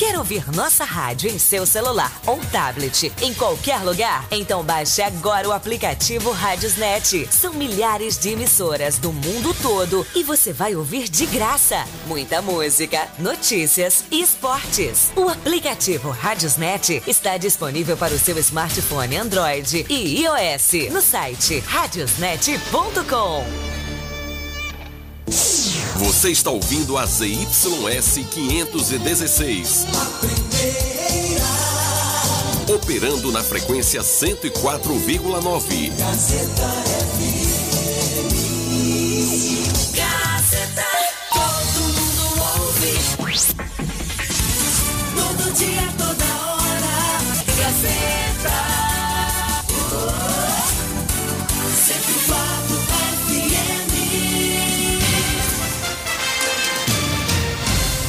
Quer ouvir nossa rádio em seu celular ou tablet, em qualquer lugar? Então baixe agora o aplicativo Rádiosnet. São milhares de emissoras do mundo todo e você vai ouvir de graça muita música, notícias e esportes. O aplicativo Rádiosnet está disponível para o seu smartphone Android e iOS no site radiosnet.com. Você está ouvindo a ZYS 516. Operando na frequência 104,9. Gazeta FM. Gazeta, todo mundo ouve.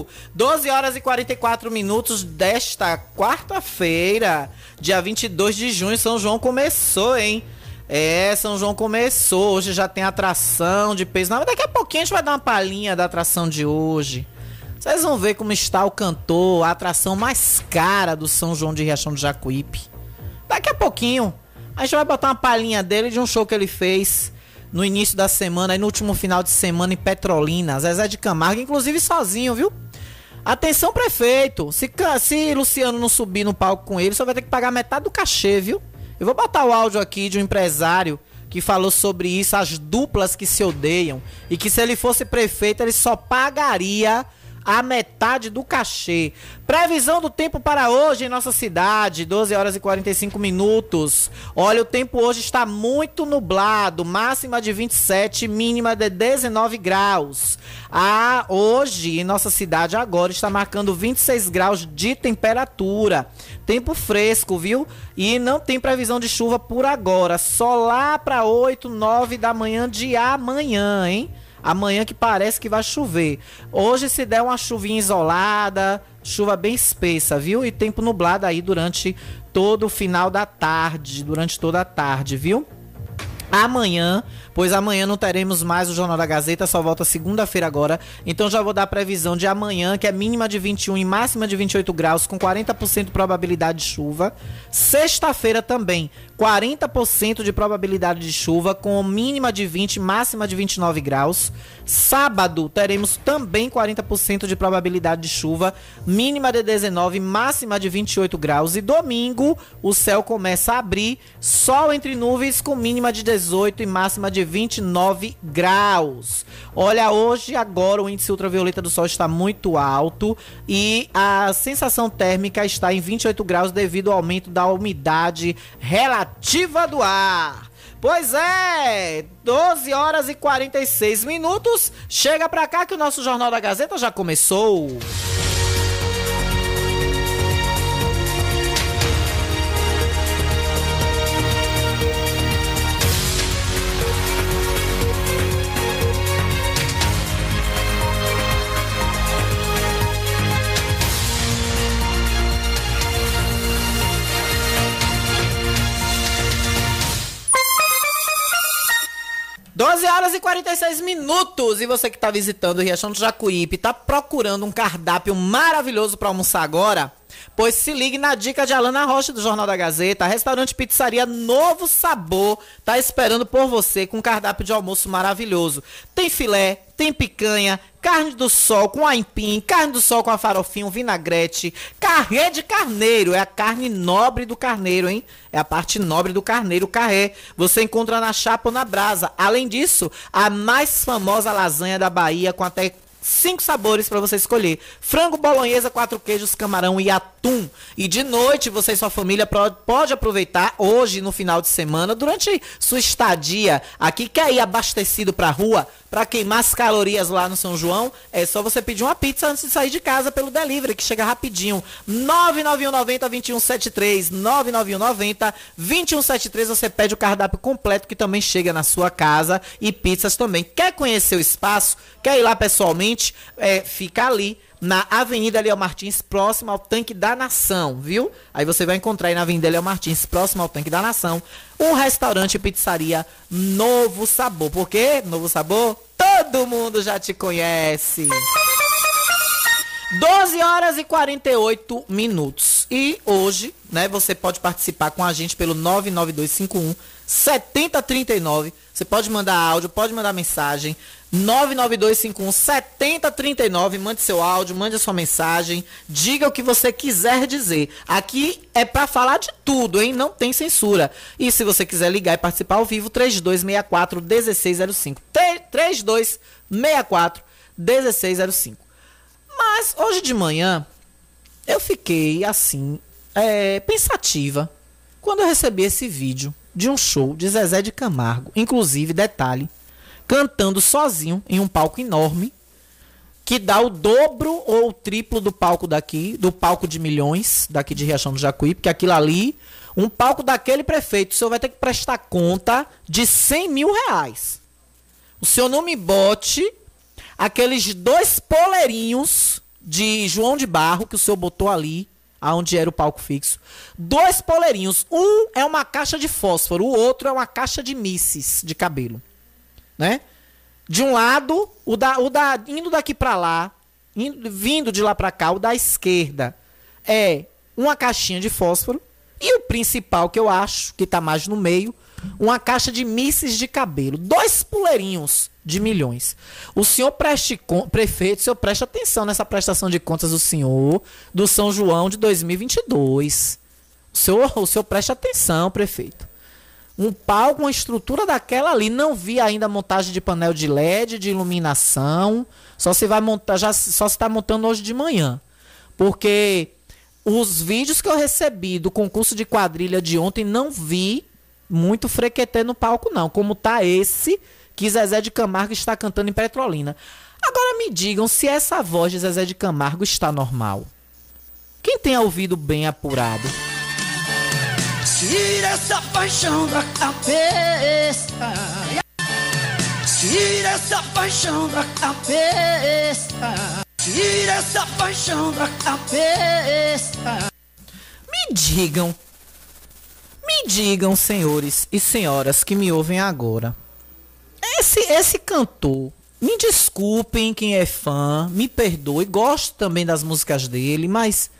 Lindo. 12 horas e 44 minutos desta quarta-feira, dia 22 de junho. São João começou, hein? É, São João começou. Hoje já tem atração de peso. Não, daqui a pouquinho a gente vai dar uma palhinha da atração de hoje. Vocês vão ver como está o cantor, a atração mais cara do São João de Riachão do Jacuípe. Daqui a pouquinho, a gente vai botar uma palhinha dele de um show que ele fez no início da semana, aí no último final de semana em Petrolina. Zezé de Camargo, inclusive sozinho, viu? Atenção, prefeito. Se, se Luciano não subir no palco com ele, só vai ter que pagar metade do cachê, viu? Eu vou botar o áudio aqui de um empresário que falou sobre isso, as duplas que se odeiam. E que se ele fosse prefeito, ele só pagaria a metade do cachê. Previsão do tempo para hoje em nossa cidade, 12 horas e 45 minutos. Olha, o tempo hoje está muito nublado, máxima de 27, mínima de 19 graus. Ah, hoje em nossa cidade agora está marcando 26 graus de temperatura. Tempo fresco, viu? E não tem previsão de chuva por agora, só lá para 8, 9 da manhã de amanhã, hein? Amanhã que parece que vai chover. Hoje se der uma chuvinha isolada, chuva bem espessa, viu? E tempo nublado aí durante todo o final da tarde, durante toda a tarde, viu? Amanhã, pois amanhã não teremos mais o Jornal da Gazeta, só volta segunda-feira agora. Então já vou dar a previsão de amanhã, que é mínima de 21 e máxima de 28 graus, com 40% de probabilidade de chuva. Sexta-feira também, 40% de probabilidade de chuva, com mínima de 20 e máxima de 29 graus. Sábado teremos também 40% de probabilidade de chuva, mínima de 19, máxima de 28 graus. E domingo o céu começa a abrir, sol entre nuvens com mínima de 18 e máxima de 29 graus. Olha, hoje agora o índice ultravioleta do sol está muito alto e a sensação térmica está em 28 graus devido ao aumento da umidade relativa do ar. Pois é, 12 horas e 46 minutos. Chega pra cá que o nosso Jornal da Gazeta já começou. Doze horas e 46 minutos. E você que tá visitando o Riachão do Jacuípe, tá procurando um cardápio maravilhoso pra almoçar agora? Pois se ligue na dica de Alana Rocha do Jornal da Gazeta. Restaurante Pizzaria Novo Sabor tá esperando por você com um cardápio de almoço maravilhoso. Tem filé, tem picanha, carne do sol com aipim, carne do sol com a farofinha, um vinagrete, carré de carneiro, é a carne nobre do carneiro, hein? É a parte nobre do carneiro, carré. Você encontra na chapa ou na brasa. Além disso, a mais famosa lasanha da Bahia com até cinco sabores para você escolher: frango, bolonhesa, quatro queijos, camarão e atum. E de noite você e sua família pode aproveitar hoje no final de semana durante sua estadia aqui quer ir abastecido para rua para queimar as calorias lá no São João. É só você pedir uma pizza antes de sair de casa pelo delivery que chega rapidinho. 99190 2173 99190 2173 você pede o cardápio completo que também chega na sua casa e pizzas também. Quer conhecer o espaço? Quer ir lá pessoalmente? É, fica ali na Avenida Leal Martins, próximo ao Tanque da Nação, viu? Aí você vai encontrar aí na Avenida Leal Martins, próximo ao Tanque da Nação, um restaurante e pizzaria Novo Sabor. Por quê? Novo Sabor? Todo mundo já te conhece. 12 horas e 48 minutos. E hoje, né, você pode participar com a gente pelo 99251 7039. Você pode mandar áudio, pode mandar mensagem. 99251 7039. Mande seu áudio, mande a sua mensagem. Diga o que você quiser dizer. Aqui é para falar de tudo, hein? Não tem censura. E se você quiser ligar e participar ao vivo, 3264 1605. 3264 1605. Mas hoje de manhã eu fiquei assim, é, pensativa quando eu recebi esse vídeo de um show de Zezé de Camargo, inclusive, detalhe, cantando sozinho em um palco enorme, que dá o dobro ou o triplo do palco daqui, do palco de milhões, daqui de Riachão do Jacuí, porque aquilo ali, um palco daquele prefeito, o senhor vai ter que prestar conta de 100 mil reais. O senhor não me bote aqueles dois poleirinhos de João de Barro que o senhor botou ali, aonde era o palco fixo. Dois poleirinhos. Um é uma caixa de fósforo, o outro é uma caixa de misses de cabelo, né? De um lado, o da, o da indo daqui para lá, indo, vindo de lá para cá, o da esquerda é uma caixinha de fósforo e o principal que eu acho que tá mais no meio, uma caixa de misses de cabelo, dois poleirinhos de milhões. O senhor preste prefeito, o senhor preste atenção nessa prestação de contas do senhor do São João de 2022. O senhor, o senhor preste atenção, prefeito. Um palco, uma estrutura daquela ali, não vi ainda montagem de painel de LED, de iluminação. Só se vai montar, já só se está montando hoje de manhã. Porque os vídeos que eu recebi do concurso de quadrilha de ontem não vi muito frequetê no palco não, como tá esse que Zezé de Camargo está cantando em Petrolina. Agora me digam se essa voz de Zezé de Camargo está normal. Quem tem ouvido bem apurado? Tira essa paixão da cabeça. Tira essa paixão da cabeça. Tira essa paixão da cabeça. Me digam. Me digam, senhores e senhoras que me ouvem agora. Esse, esse cantor, me desculpem quem é fã, me perdoe, gosto também das músicas dele, mas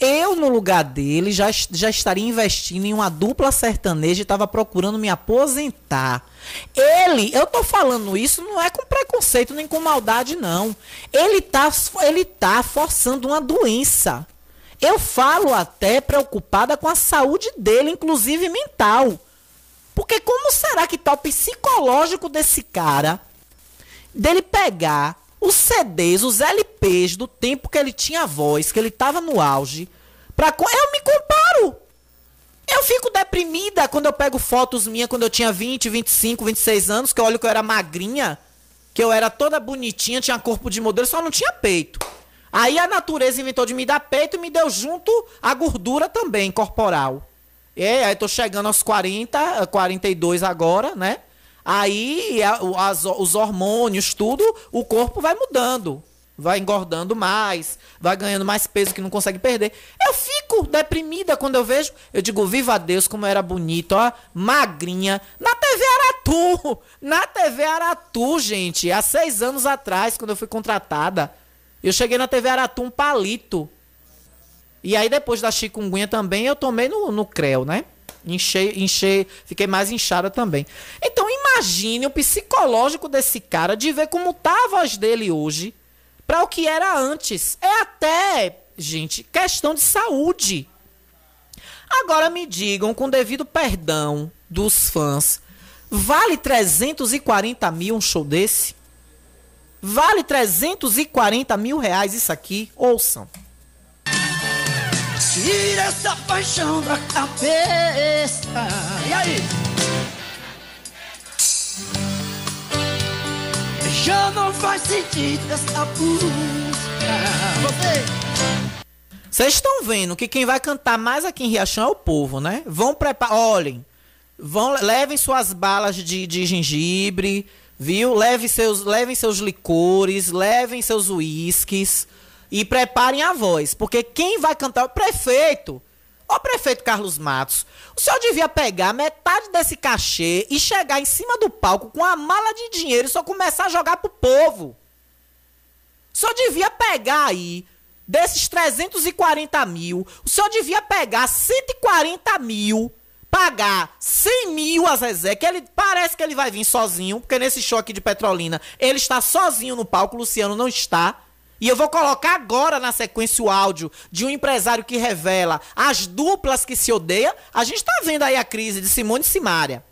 eu, no lugar dele, já, já estaria investindo em uma dupla sertaneja e estava procurando me aposentar. Ele, eu tô falando isso não é com preconceito nem com maldade, não. Ele tá, ele tá forçando uma doença. Eu falo até preocupada com a saúde dele, inclusive mental. Porque como será que tá o psicológico desse cara, dele pegar os CDs, os LPs do tempo que ele tinha voz, que ele tava no auge, pra... eu me comparo. Eu fico deprimida quando eu pego fotos minhas quando eu tinha 20, 25, 26 anos, que eu olho que eu era magrinha, que eu era toda bonitinha, tinha corpo de modelo, só não tinha peito. Aí a natureza inventou de me dar peito e me deu junto a gordura também corporal. É, aí tô chegando aos 40, 42 agora, né? Aí as, os hormônios, tudo, o corpo vai mudando. Vai engordando mais, vai ganhando mais peso que não consegue perder. Eu fico deprimida quando eu vejo. Eu digo, viva Deus, como era bonito, ó, magrinha. Na TV Aratu! Na TV Aratu, gente. Há seis anos atrás, quando eu fui contratada. Eu cheguei na TV Aratu um palito. E aí depois da chikungunya também eu tomei no, no creu, né? Enchei, enchei, fiquei mais inchada também. Então imagine o psicológico desse cara de ver como tá a voz dele hoje para o que era antes. É até, gente, questão de saúde. Agora me digam, com devido perdão dos fãs, vale 340 mil um show desse? Vale 340 mil reais isso aqui? Ouçam. Tira essa paixão da cabeça. E aí? Já não faz sentido essa busca. Você. Vocês estão vendo que quem vai cantar mais aqui em Riachão é o povo, né? Vão preparar. Olhem. Vão, levem suas balas de, de gengibre, viu? Levem seus, levem seus licores, levem seus uísques e preparem a voz, porque quem vai cantar é o prefeito. Ó, prefeito Carlos Matos, o senhor devia pegar metade desse cachê e chegar em cima do palco com a mala de dinheiro e só começar a jogar pro povo. O senhor devia pegar aí, desses 340 mil, o senhor devia pegar 140 mil, pagar 100 mil a Zezé, que ele parece que ele vai vir sozinho, porque nesse show aqui de Petrolina, ele está sozinho no palco, o Luciano não está. E eu vou colocar agora na sequência o áudio de um empresário que revela as duplas que se odeiam. A gente tá vendo aí a crise de Simone e Simária.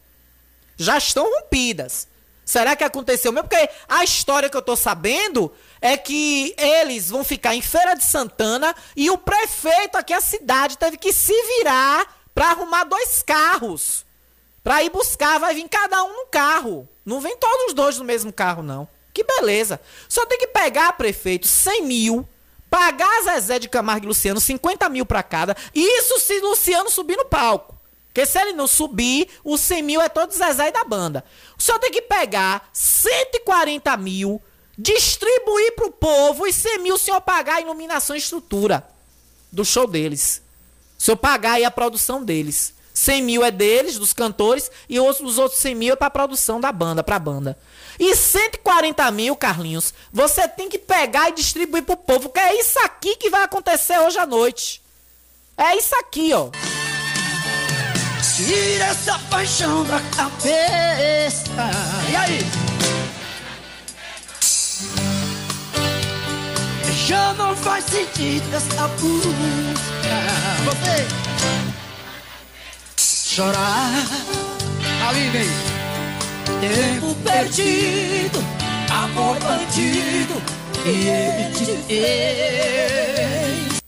Já estão rompidas. Será que aconteceu mesmo? Porque a história que eu tô sabendo é que eles vão ficar em Feira de Santana e o prefeito aqui a cidade teve que se virar para arrumar dois carros. Pra ir buscar, vai vir cada um no carro. Não vem todos os dois no mesmo carro, não. Que beleza. Só tem que pegar, prefeito, 100 mil, pagar Zezé de Camargo e Luciano 50 mil pra cada. Isso se Luciano subir no palco. Porque se ele não subir, os 100 mil é todo Zezé e da banda. Só tem que pegar 140 mil, distribuir pro povo e 100 mil o senhor pagar a iluminação e estrutura do show deles. O senhor pagar aí a produção deles. 100 mil é deles, dos cantores, e os, os outros 100 mil é pra produção da banda, pra banda. E 140 mil, Carlinhos, você tem que pegar e distribuir pro povo, que é isso aqui que vai acontecer hoje à noite. É isso aqui, ó. Tira essa paixão da cabeça. E aí? Já não faz sentido essa busca. Você chorar. Aline. Tempo perdido, amor bandido, e ele te fez.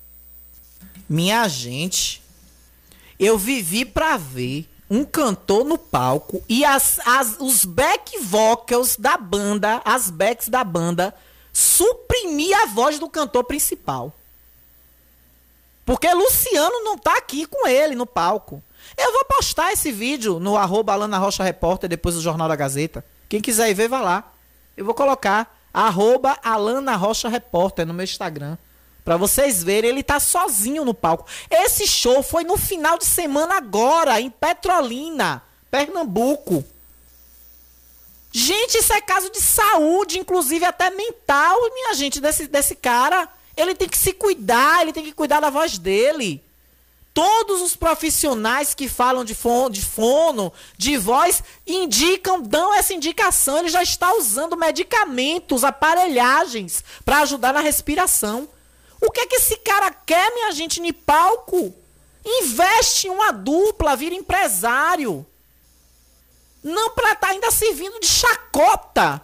Minha gente, eu vivi pra ver um cantor no palco e as, as, os back vocals da banda, as backs da banda, suprimir a voz do cantor principal. Porque Luciano não tá aqui com ele no palco. Eu vou postar esse vídeo no arroba Alana Rocha Repórter, depois do Jornal da Gazeta. Quem quiser ir ver, vai lá. Eu vou colocar arroba Alana Rocha Repórter no meu Instagram. Pra vocês verem, ele tá sozinho no palco. Esse show foi no final de semana agora, em Petrolina, Pernambuco. Gente, isso é caso de saúde, inclusive até mental, minha gente, desse, desse cara. Ele tem que se cuidar, ele tem que cuidar da voz dele. Todos os profissionais que falam de fono, de fono, de voz, indicam, dão essa indicação. Ele já está usando medicamentos, aparelhagens para ajudar na respiração. O que é que esse cara quer, minha gente, em palco? Investe em uma dupla, vira empresário. Não para estar tá ainda servindo de chacota.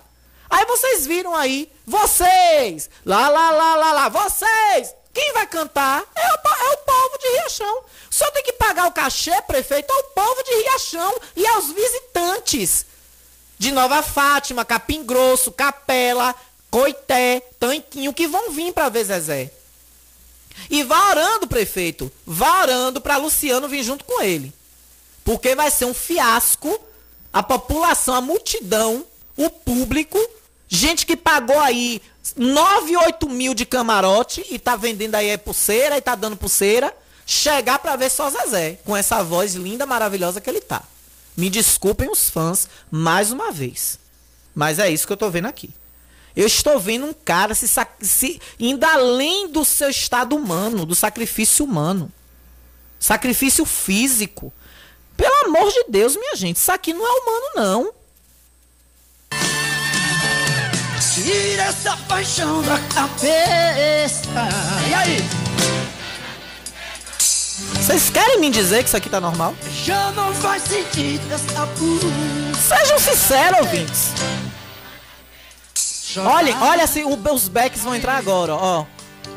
Aí vocês viram aí, vocês, lá, lá, lá, lá, lá, vocês, quem vai cantar é o, é o povo de Riachão. Só tem que pagar o cachê, prefeito, ao povo de Riachão e aos visitantes. De Nova Fátima, Capim Grosso, Capela, Coité, Tanquinho, que vão vir para ver Zezé. E vá orando, prefeito. Vá orando para Luciano vir junto com ele. Porque vai ser um fiasco. A população, a multidão, o público, gente que pagou aí 9, 8 mil de camarote e tá vendendo aí é pulseira e tá dando pulseira, chegar pra ver só Zezé, com essa voz linda, maravilhosa que ele tá. Me desculpem os fãs mais uma vez. Mas é isso que eu tô vendo aqui. Eu estou vendo um cara se, se indo além do seu estado humano, do sacrifício humano. Sacrifício físico. Pelo amor de Deus, minha gente, isso aqui não é humano, não. Tira essa paixão da cabeça. E aí? Vocês querem me dizer que isso aqui tá normal? Já não faz sentido essa. Sejam sinceros, ouvintes. Olhem, olha assim, os backs vão entrar agora, ó.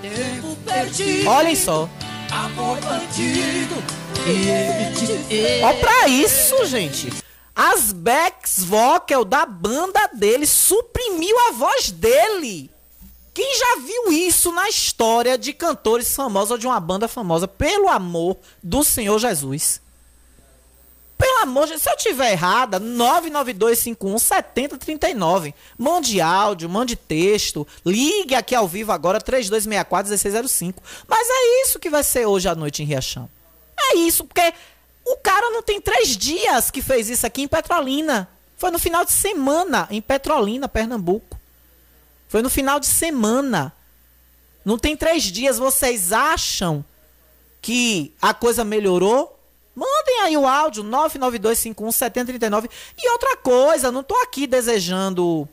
Tempo perdido. Olhem só. Amor bandido. Ó pra isso, gente. As backs vocal da banda dele suprimiu a voz dele. Quem já viu isso na história de cantores famosos ou de uma banda famosa? Pelo amor do Senhor Jesus. Pelo amor de Se eu tiver errada, 992517039. Mande áudio, mande texto. Ligue aqui ao vivo agora, 3264-1605. Mas é isso que vai ser hoje à noite em Riachão. É isso, porque o cara não tem três dias que fez isso aqui em Petrolina. Foi no final de semana, em Petrolina, Pernambuco. Foi no final de semana. Não tem três dias. Vocês acham que a coisa melhorou? Mandem aí o áudio 992517039. E outra coisa, não tô aqui desejando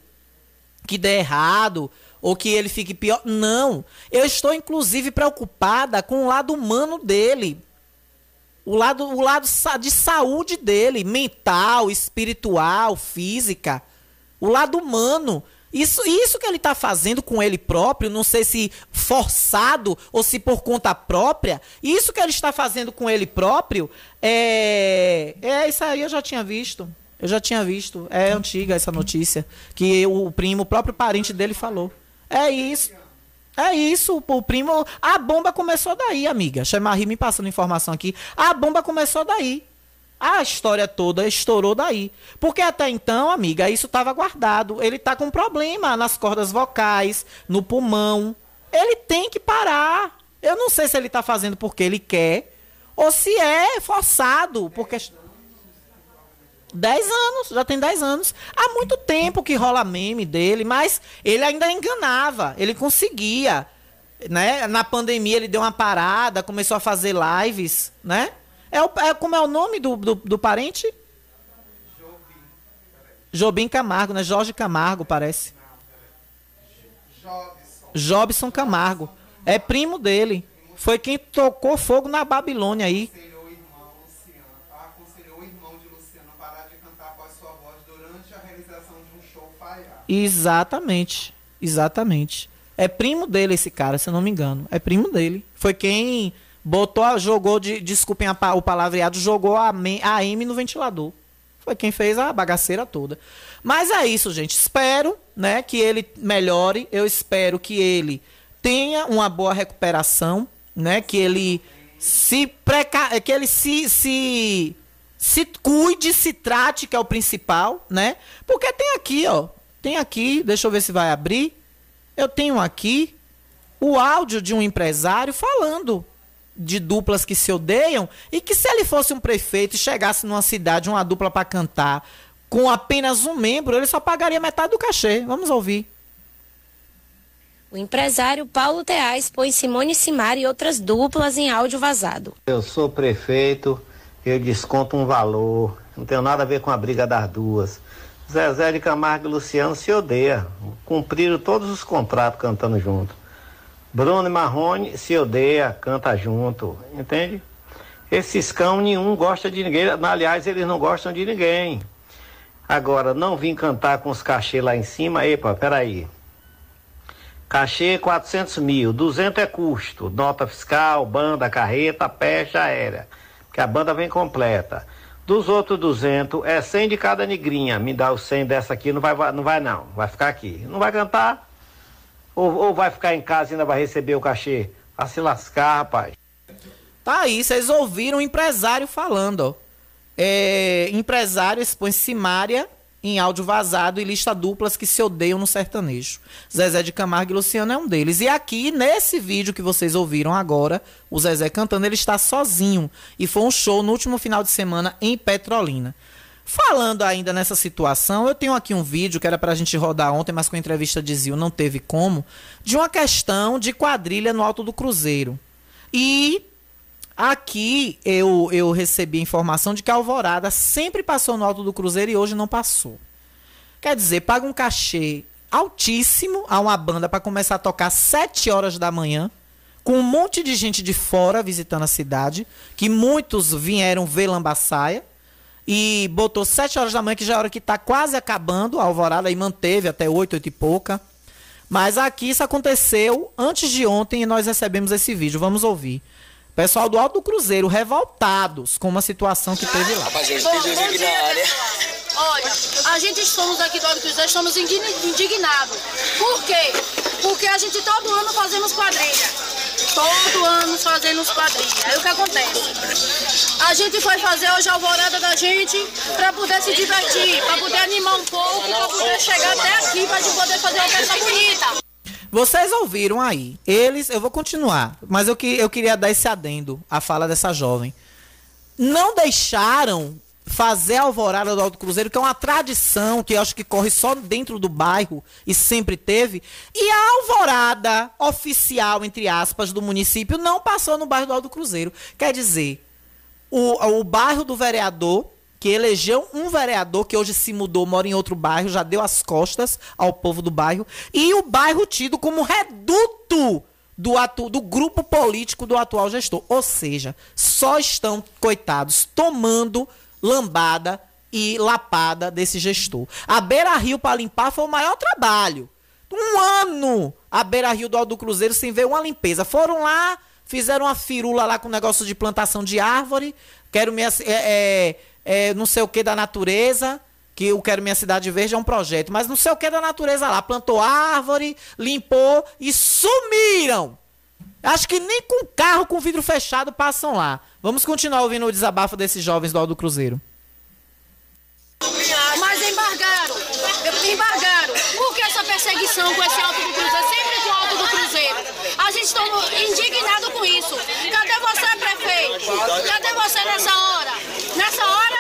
que dê errado ou que ele fique pior. Não. Eu estou inclusive preocupada com o lado humano dele. O lado, o lado de saúde dele, mental, espiritual, física. O lado humano. Isso, isso que ele está fazendo com ele próprio, não sei se forçado ou se por conta própria, isso que ele está fazendo com ele próprio, é. É, isso aí eu já tinha visto. Eu já tinha visto. É antiga essa notícia. Que o primo, o próprio parente dele falou. É isso. É isso, o primo. A bomba começou daí, amiga. Chamarri me passando informação aqui. A bomba começou daí. A história toda estourou daí. Porque até então, amiga, isso estava guardado. Ele tá com problema nas cordas vocais, no pulmão. Ele tem que parar. Eu não sei se ele tá fazendo porque ele quer ou se é forçado. Porque. 10 anos, já tem 10 anos. Há muito tempo que rola meme dele, mas ele ainda enganava, ele conseguia. Né? Na pandemia ele deu uma parada, começou a fazer lives, né? É, o, é como é o nome do, do, do parente? Jobim Camargo, né? Jorge Camargo, parece. Jobson Camargo. É primo dele. Foi quem tocou fogo na Babilônia aí. aconselhou o irmão Luciano, aconselhou o irmão de Luciano a parar de cantar após sua voz durante a realização de um show falhar. Exatamente. Exatamente. É primo dele esse cara, se eu não me engano. É primo dele. Foi quem botou, jogou, de, desculpem a o palavreado, jogou a, a M no ventilador. Foi quem fez a bagaceira toda. Mas é isso, gente. Espero, né, que ele melhore. Eu espero que ele tenha uma boa recuperação, né, que ele se preca... que ele se, se se cuide, se trate, que é o principal, né? Porque tem aqui, ó, tem aqui, deixa eu ver se vai abrir. Eu tenho aqui o áudio de um empresário falando de duplas que se odeiam e que se ele fosse um prefeito e chegasse numa cidade, uma dupla para cantar com apenas um membro, ele só pagaria metade do cachê. Vamos ouvir. O empresário Paulo Teais põe Simone Simar e outras duplas em áudio vazado. Eu sou prefeito, eu desconto um valor. Não tem nada a ver com a briga das duas. Zezé de Camargo e Luciano se odeiam. Cumpriram todos os contratos cantando junto. Bruno e Marrone se odeia, canta junto. Entende? Esses cão nenhum gosta de ninguém. Aliás, eles não gostam de ninguém. Agora, não vim cantar com os cachê lá em cima. Epa, peraí. Cachê 400 mil, 200 é custo, nota fiscal, banda, carreta, pecha aérea, que a banda vem completa. Dos outros 200 é 100 de cada negrinha. Me dá o 100 dessa aqui, não vai, não vai não, vai ficar aqui. Não vai cantar? Ou, ou vai ficar em casa e ainda vai receber o cachê? Vai se lascar, rapaz. Tá aí, vocês ouviram o empresário falando, ó. É, empresário expõe Simária em áudio vazado e lista duplas que se odeiam no sertanejo. Zezé de Camargo e Luciano é um deles. E aqui, nesse vídeo que vocês ouviram agora, o Zezé cantando, ele está sozinho. E foi um show no último final de semana em Petrolina. Falando ainda nessa situação, eu tenho aqui um vídeo que era pra gente rodar ontem, mas com a entrevista de Zil não teve como, de uma questão de quadrilha no Alto do Cruzeiro. E aqui eu, eu recebi informação de que a Alvorada sempre passou no Alto do Cruzeiro e hoje não passou. Quer dizer, paga um cachê altíssimo a uma banda para começar a tocar às 7 horas da manhã, com um monte de gente de fora visitando a cidade, que muitos vieram ver Lambaçaia, e botou 7 horas da manhã, que já é a hora que está quase acabando a alvorada, e manteve até 8, 8 e pouca. Mas aqui isso aconteceu antes de ontem e nós recebemos esse vídeo. Vamos ouvir. Pessoal do Alto do Cruzeiro revoltados com uma situação que teve lá. Rapaziada, tem dois aqui na área. Olha, a gente estamos aqui do Alto do Cruzeiro, estamos indignados. Por quê? Porque a gente todo ano fazemos quadrilha. Todo ano fazemos quadrilha. Aí o que acontece? A gente foi fazer hoje a alvorada da gente para poder se divertir, para poder animar um pouco, para poder chegar até aqui, para gente poder fazer uma festa bonita. Vocês ouviram aí. Eles, eu vou continuar, mas eu, que, eu queria dar esse adendo à fala dessa jovem. Não deixaram fazer a alvorada do Alto Cruzeiro, que é uma tradição que eu acho que corre só dentro do bairro e sempre teve. E a alvorada oficial, entre aspas, do município não passou no bairro do Alto Cruzeiro. Quer dizer, o, o bairro do vereador, que elegeu um vereador que hoje se mudou, mora em outro bairro, já deu as costas ao povo do bairro, e o bairro tido como reduto do, atu, do grupo político do atual gestor. Ou seja, só estão, coitados, tomando lambada e lapada desse gestor. A Beira Rio para limpar foi o maior trabalho. Um ano a Beira Rio do Alto do Cruzeiro sem ver uma limpeza. Foram lá, fizeram uma firula lá com negócio de plantação de árvore. Quero minha. É, é, é, não sei o que da natureza. Que eu quero minha cidade verde é um projeto. Mas não sei o que da natureza lá. Plantou árvore, limpou e sumiram. Acho que nem com carro com vidro fechado passam lá. Vamos continuar ouvindo o desabafo desses jovens do Alto do Cruzeiro. Mas embargaram, embargaram. Por que essa perseguição com esse Alto do Cruzeiro? Sempre com o Alto do Cruzeiro. A gente está indignado com isso. Cadê você, prefeito? Cadê você nessa hora? Nessa hora,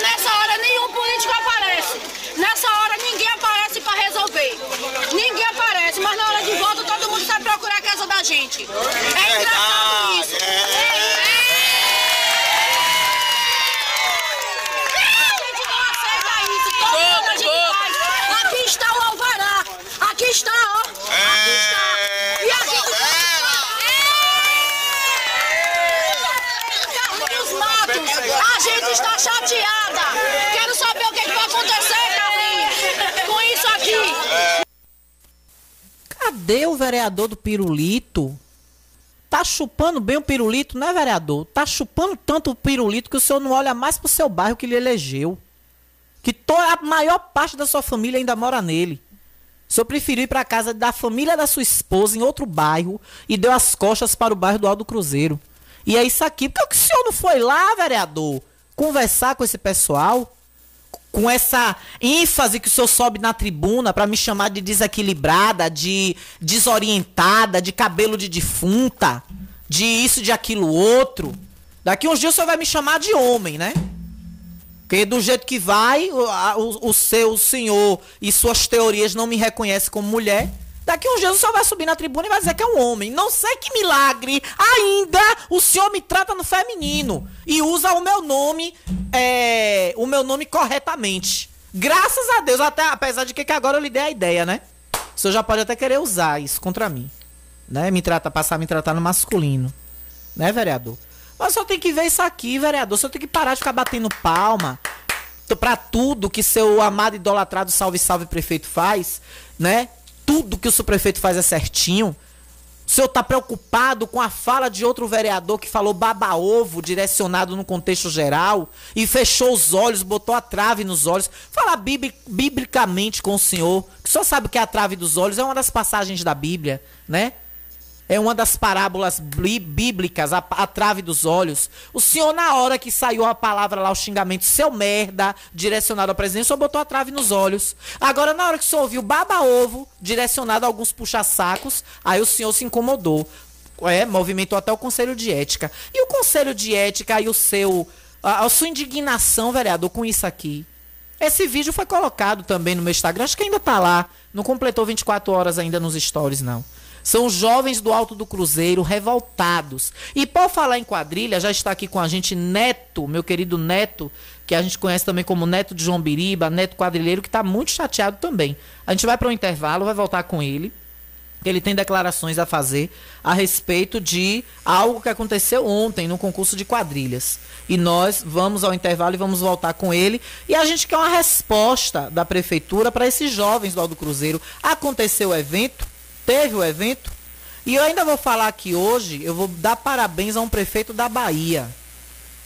nessa hora nenhum político aparece. Nessa hora ninguém aparece para resolver. Ninguém aparece, mas na hora de volta todo mundo sai procurar a casa da gente. É engraçado isso. A gente não aceita isso. Todo mundo a gente faz. Aqui está o Alvará. Aqui está, ó. Aqui está. E aqui Carlinhos Matos, a está chateada. Quero saber o que, que vai acontecer, Carlinhos, com isso aqui. Cadê o vereador do pirulito? Tá chupando bem o pirulito, né, vereador? Tá chupando tanto o pirulito que o senhor não olha mais pro seu bairro que lhe elegeu. Que a maior parte da sua família ainda mora nele. O senhor preferiu ir pra casa da família da sua esposa em outro bairro e deu as costas para o bairro do Alto do Cruzeiro. E é isso aqui. Por que o senhor não foi lá, vereador, conversar com esse pessoal? com essa ênfase que o senhor sobe na tribuna para me chamar de desequilibrada, de desorientada, de cabelo de defunta, de isso, de aquilo outro. Daqui uns dias o senhor vai me chamar de homem, né? Porque do jeito que vai, o, o- o seu senhor e suas teorias não me reconhecem como mulher. Daqui uns dias o senhor vai subir na tribuna e vai dizer que é um homem. Não sei que milagre. Ainda o senhor me trata no feminino. E usa o meu nome, é, o meu nome corretamente. Graças a Deus, até apesar de que, que agora eu lhe dei a ideia, né? O senhor já pode até querer usar isso contra mim. Né? Me trata, passar a me tratar no masculino. Né, vereador? Mas senhor tem que ver isso aqui, vereador. Senhor tem que parar de ficar batendo palma pra tudo que seu amado idolatrado salve salve prefeito faz, né? Tudo que o seu prefeito faz é certinho. O senhor tá preocupado com a fala de outro vereador que falou baba-ovo direcionado no contexto geral e fechou os olhos, botou a trave nos olhos. Fala bibli- biblicamente com o senhor. Que senhor sabe que a trave dos olhos é uma das passagens da Bíblia, né? É uma das parábolas bí- bíblicas, a, a trave dos olhos. O senhor, na hora que saiu a palavra lá, o xingamento, seu merda, direcionado ao presidente, o senhor botou a trave nos olhos. Agora, na hora que o senhor ouviu baba-ovo, direcionado a alguns puxa-sacos, aí o senhor se incomodou. É, movimentou até o conselho de ética. E o conselho de ética e o seu a, a sua indignação, vereador, com isso aqui. Esse vídeo foi colocado também no meu Instagram, acho que ainda tá lá. Não completou 24 horas ainda nos stories, não. São jovens do Alto do Cruzeiro revoltados. E por falar em quadrilha, já está aqui com a gente Neto, meu querido Neto, que a gente conhece também como Neto de João Biriba, Neto Quadrilheiro, que está muito chateado também. A gente vai para o intervalo, vai voltar com ele. Ele tem declarações a fazer a respeito de algo que aconteceu ontem no concurso de quadrilhas. E nós vamos ao intervalo e vamos voltar com ele. E a gente quer uma resposta da prefeitura para esses jovens do Alto Cruzeiro. Aconteceu o evento, teve o evento. E eu ainda vou falar aqui hoje, eu vou dar parabéns a um prefeito da Bahia,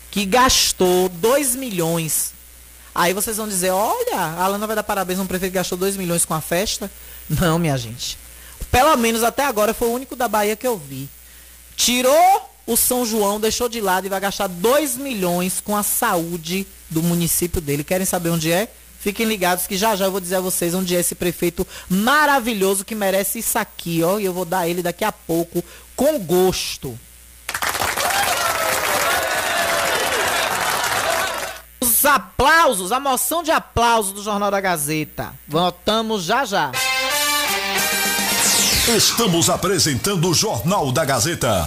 que gastou 2 milhões. Aí vocês vão dizer, olha, a Alana vai dar parabéns a um prefeito que gastou 2 milhões com a festa. Não, minha gente. Pelo menos até agora foi o único da Bahia que eu vi. Tirou o São João, deixou de lado e vai gastar 2 milhões com a saúde do município dele. Querem saber onde é? Fiquem ligados que já já eu vou dizer a vocês onde é esse prefeito maravilhoso que merece isso aqui, ó. E eu vou dar ele daqui a pouco com gosto. Os aplausos, a moção de aplausos do Jornal da Gazeta. Voltamos já já. Estamos apresentando o Jornal da Gazeta.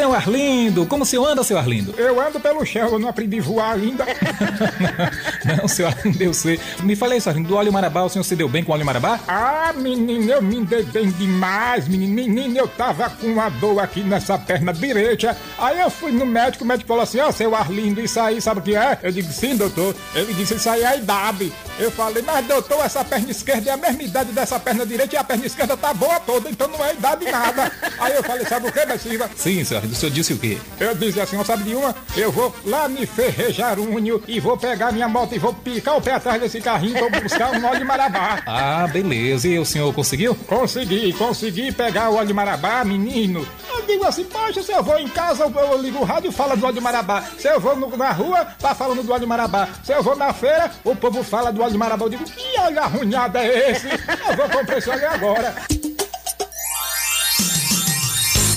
Seu Arlindo, como o senhor anda, seu Arlindo? Eu ando pelo chão, eu não aprendi a voar ainda. não, seu Arlindo, eu sei. Me falei, seu Arlindo, do óleo marabá, o senhor se deu bem com o óleo marabá? Ah, menino, eu me dei bem demais, menino. Menino, eu tava com uma dor aqui nessa perna direita. Aí eu fui no médico, o médico falou assim, ó, oh, seu Arlindo, isso aí, sabe o que é? Eu digo, sim, doutor. Ele disse, isso aí é a idade. Eu falei, mas doutor, essa perna esquerda é a mesma idade dessa perna direita e a perna esquerda tá boa toda, então não é idade nada. aí eu falei, sabe o que, Silva? Sim, senhor o senhor disse o quê? Eu disse assim, ó, sabe de uma? Eu vou lá me ferrejarunho e vou pegar minha moto e vou picar o pé atrás desse carrinho pra buscar um óleo de marabá. Ah, beleza. E o senhor conseguiu? Consegui, consegui pegar o óleo de marabá, menino. Eu digo assim, poxa, se eu vou em casa, eu, eu ligo o rádio e falo do óleo de marabá. Se eu vou no, na rua, tá falando do óleo de marabá. Se eu vou na feira, o povo fala do óleo de marabá. Eu digo, que óleo arrunhado é esse? Eu vou comprar esse óleo agora.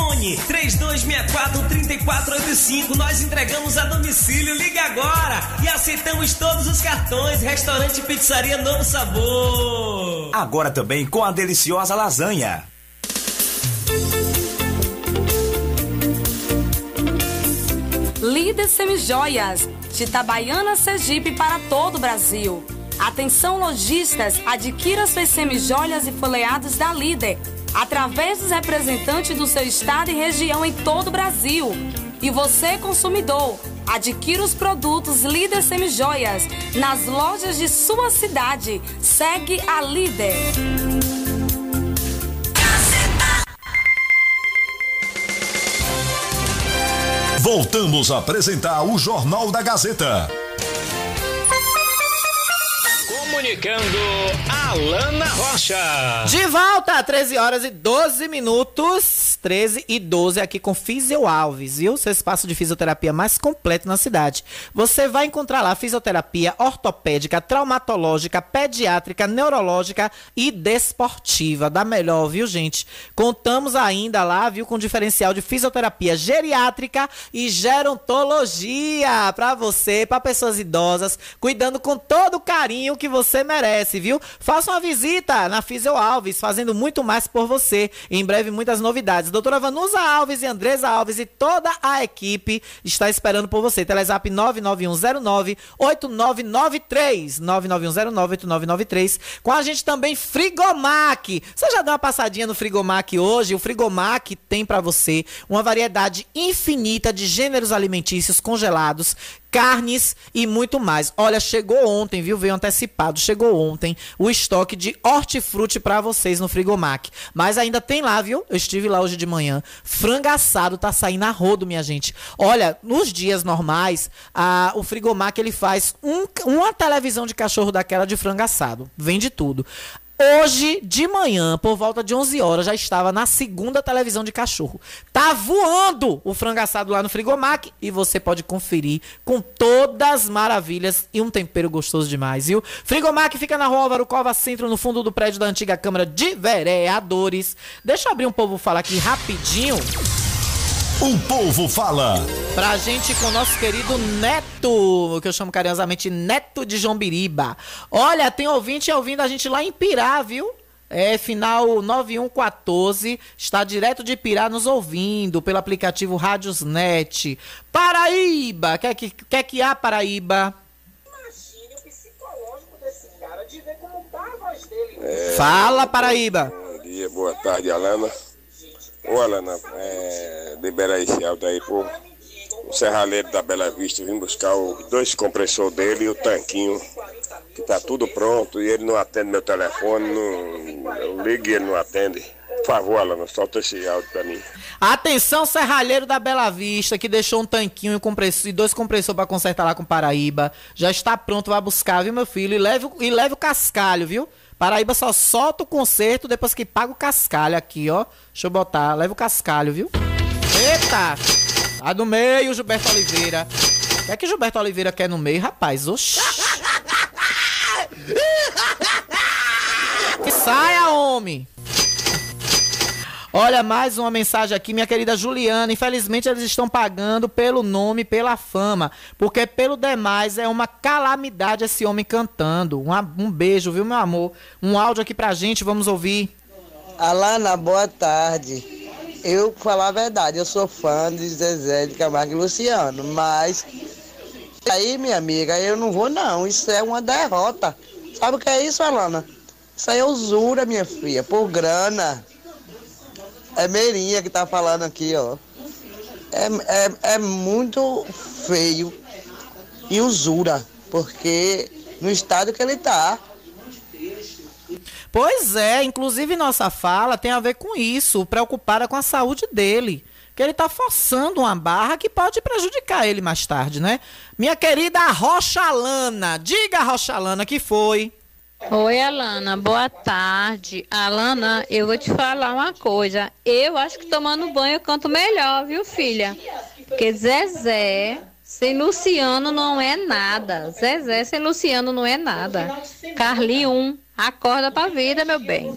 Fone 3264-3485. Nós entregamos a domicílio. Liga agora e aceitamos todos os cartões. Restaurante Pizzaria Novo Sabor. Agora também com a deliciosa lasanha. Líder Semijoias, de Itabaiana, Sergipe para todo o Brasil. Atenção lojistas, adquira suas semijoias e folheados da Líder, através dos representantes do seu estado e região em todo o Brasil. E você, consumidor, adquira os produtos Líder Semijoias nas lojas de sua cidade. Segue a Líder. Voltamos a apresentar o Jornal da Gazeta. Comunicando Alana Rocha. De volta, 13 horas e 12 minutos. 13 e 12 aqui com Fisio Alves, viu? Seu espaço de fisioterapia mais completo na cidade. Você vai encontrar lá fisioterapia ortopédica, traumatológica, pediátrica, neurológica e desportiva. Da melhor, viu, gente? Contamos ainda lá, viu, com diferencial de fisioterapia geriátrica e gerontologia para você, para pessoas idosas, cuidando com todo o carinho que você merece, viu? Faça uma visita na Fisio Alves, fazendo muito mais por você. Em breve, muitas novidades. Doutora Vanusa Alves e Andresa Alves e toda a equipe está esperando por você. Telezap 99109-8993. 99109-8993. Com a gente também Frigomac. Você já deu uma passadinha no Frigomac hoje? O Frigomac tem para você uma variedade infinita de gêneros alimentícios congelados carnes e muito mais. Olha, chegou ontem, viu? Veio antecipado, chegou ontem o estoque de hortifruti para vocês no Frigomac. Mas ainda tem lá, viu? Eu estive lá hoje de manhã. Frango assado tá saindo a rodo, minha gente. Olha, nos dias normais, a, o Frigomac ele faz um, uma televisão de cachorro daquela de frango assado. Vende tudo. Hoje de manhã, por volta de 11 horas, já estava na segunda televisão de cachorro. Tá voando o frango assado lá no Frigomac e você pode conferir com todas as maravilhas e um tempero gostoso demais, viu? Frigomac fica na rua Álvaro Cova Centro, no fundo do prédio da antiga Câmara de Vereadores. Deixa eu abrir um povo falar aqui rapidinho. O povo fala. Pra gente com o nosso querido Neto, que eu chamo carinhosamente Neto de Jombiriba. Olha, tem ouvinte ouvindo a gente lá em Pirá, viu? É, final 9114, está direto de Pirá nos ouvindo pelo aplicativo Rádiosnet. Paraíba, quer que, quer que há Paraíba? É, Fala, Paraíba. Bom dia, boa tarde, Alana. Ô, Alana, é, libera esse áudio aí pro o serralheiro da Bela Vista. Vim buscar os dois compressores dele e o tanquinho, que tá tudo pronto. E ele não atende meu telefone. Não, eu ligo e ele não atende. Por favor, Alana, solta esse áudio pra mim. Atenção, serralheiro da Bela Vista, que deixou um tanquinho e, compressor, e dois compressores pra consertar lá com Paraíba. Já está pronto, vai buscar, viu, meu filho? E leve, e leve o cascalho, viu? Paraíba só solta o conserto depois que paga o cascalho aqui, ó. Deixa eu botar. Leva o cascalho, viu? Eita! Tá no meio, Gilberto Oliveira. O que é que Gilberto Oliveira quer no meio, rapaz? Oxi! Que saia, homem! Olha, mais uma mensagem aqui, minha querida Juliana. Infelizmente, eles estão pagando pelo nome, pela fama. Porque pelo demais é uma calamidade esse homem cantando. Um, um beijo, viu, meu amor? Um áudio aqui pra gente, vamos ouvir. Alana, boa tarde. Eu, falar a verdade, eu sou fã de Zezé de Camargo e Luciano, mas aí, minha amiga, eu não vou não, isso é uma derrota. Sabe o que é isso, Alana? Isso aí é usura, minha filha, por grana. É Meirinha que tá falando aqui, ó. É, é, é muito feio e usura, porque no estado que ele tá, Pois é, inclusive nossa fala tem a ver com isso, preocupada com a saúde dele. Que ele tá forçando uma barra que pode prejudicar ele mais tarde, né? Minha querida Rochalana, diga Rochalana que foi. Oi, Alana, boa tarde. Alana, eu vou te falar uma coisa. Eu acho que tomando banho eu canto melhor, viu, filha? Porque Zezé sem Luciano não é nada. Zezé sem Luciano não é nada. Carlinho, um, acorda pra vida, meu bem.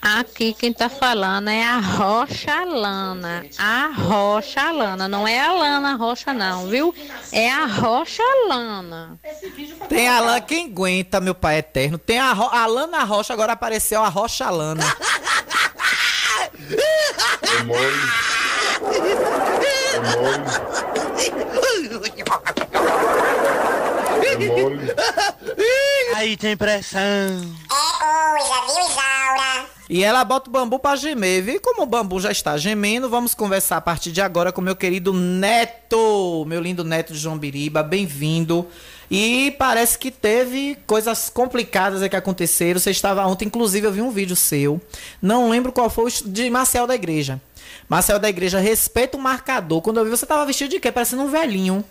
Aqui quem tá falando é a Rocha Lana. A Rocha Lana. Não é a Lana Rocha, não, viu? É a Rocha Lana. Tem a Lana, quem aguenta, meu pai eterno? Tem a, Ro- a Lana Rocha, agora apareceu a Rocha Lana. Aí tem pressão. É coisa, viu, Isaura? E ela bota o bambu pra gemer, viu? Como o bambu já está gemendo, vamos conversar a partir de agora com meu querido Neto, meu lindo Neto de João Biriba, bem-vindo. E parece que teve coisas complicadas que aconteceram. Você estava ontem, inclusive, eu vi um vídeo seu. Não lembro qual foi o de Marcel da Igreja. Marcel da Igreja, respeita o marcador. Quando eu vi, você tava vestido de quê? Parecendo um velhinho.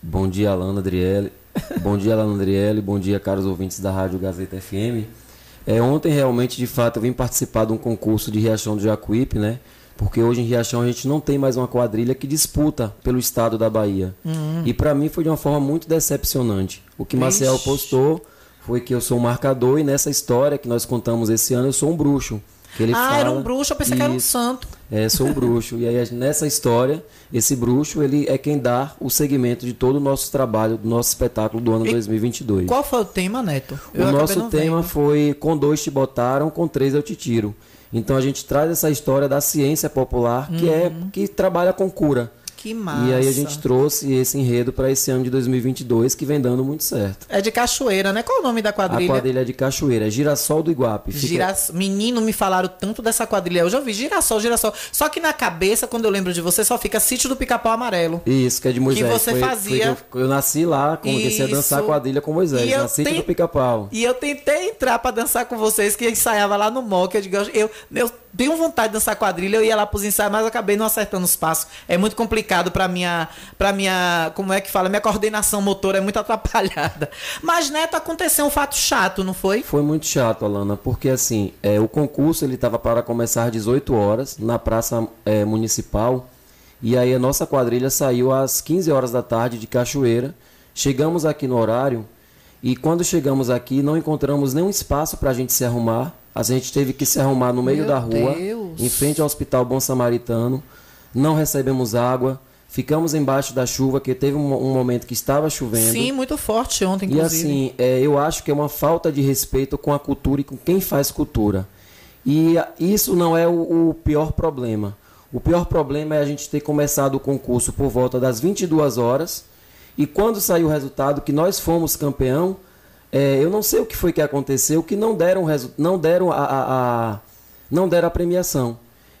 Bom dia, Alana Adriele. Bom dia, Alana Adriele. Bom dia, caros ouvintes da Rádio Gazeta FM. É, ontem, realmente, de fato, eu vim participar de um concurso de Riachão do Jacuípe, né? Porque hoje em Riachão a gente não tem mais uma quadrilha que disputa pelo estado da Bahia. Hum. E para mim foi de uma forma muito decepcionante. O que Marcel postou foi que eu sou um marcador e nessa história que nós contamos esse ano eu sou um bruxo. Que ele ah, era um fala- bruxo, eu pensei que era um santo. É, sou um bruxo. E aí, nessa história, esse bruxo, ele é quem dá o segmento de todo o nosso trabalho, do nosso espetáculo do ano E 2022. Qual foi o tema, Neto? O acabei nosso tema vendo. foi Com dois te botaram, com três eu te tiro. Então a gente traz essa história da ciência popular, que é que trabalha com cura. Que massa. E aí a gente trouxe esse enredo para esse ano de 2022, que vem dando muito certo. É de Cachoeira, né? Qual o nome da A quadrilha? quadrilha é de Cachoeira, é Girassol do Iguape. Fica- Girass... Menino, me falaram tanto dessa quadrilha. Eu já ouvi girassol, girassol. Só que na cabeça, quando eu lembro de você, só fica sítio do pica-pau amarelo. Isso, que é de Moisés. você Foi- fazia- foi que eu, eu nasci lá, comecei a dançar quadrilha com Moisés. E eu Nasci tenho- do pica-pau. E eu tentei entrar pra dançar com vocês, que ensaiava lá no MOC. Eu digo, eu, eu tenho vontade de dançar quadrilha, eu ia lá pros ensaios, mas eu acabei não acertando os passos. É muito complicado pra minha, pra minha, como é que fala? Minha coordenação motora é muito atrapalhada. Mas, Neto, aconteceu um fato chato, não foi? Foi muito chato, Alana, porque assim, é, o concurso ele estava para começar às 18 horas na Praça é, Municipal. E aí a nossa quadrilha saiu às 15 horas da tarde de Cachoeira. Chegamos aqui no horário e quando chegamos aqui não encontramos nenhum espaço para a gente se arrumar. A gente teve que se arrumar no meio Meu da rua, Deus. em frente ao Hospital Bom Samaritano. Não recebemos água. Ficamos embaixo da chuva, que teve um, um momento que estava chovendo. Sim, muito forte ontem, E inclusive. assim, é, eu acho que é uma falta de respeito com a cultura e com quem faz cultura. E isso não é o, o pior problema. O pior problema é a gente ter começado o concurso por volta das 22 horas e quando saiu o resultado que nós fomos campeão, é, eu não sei o que foi que aconteceu, que não deram, não deram a, a- a- não deram a premiação.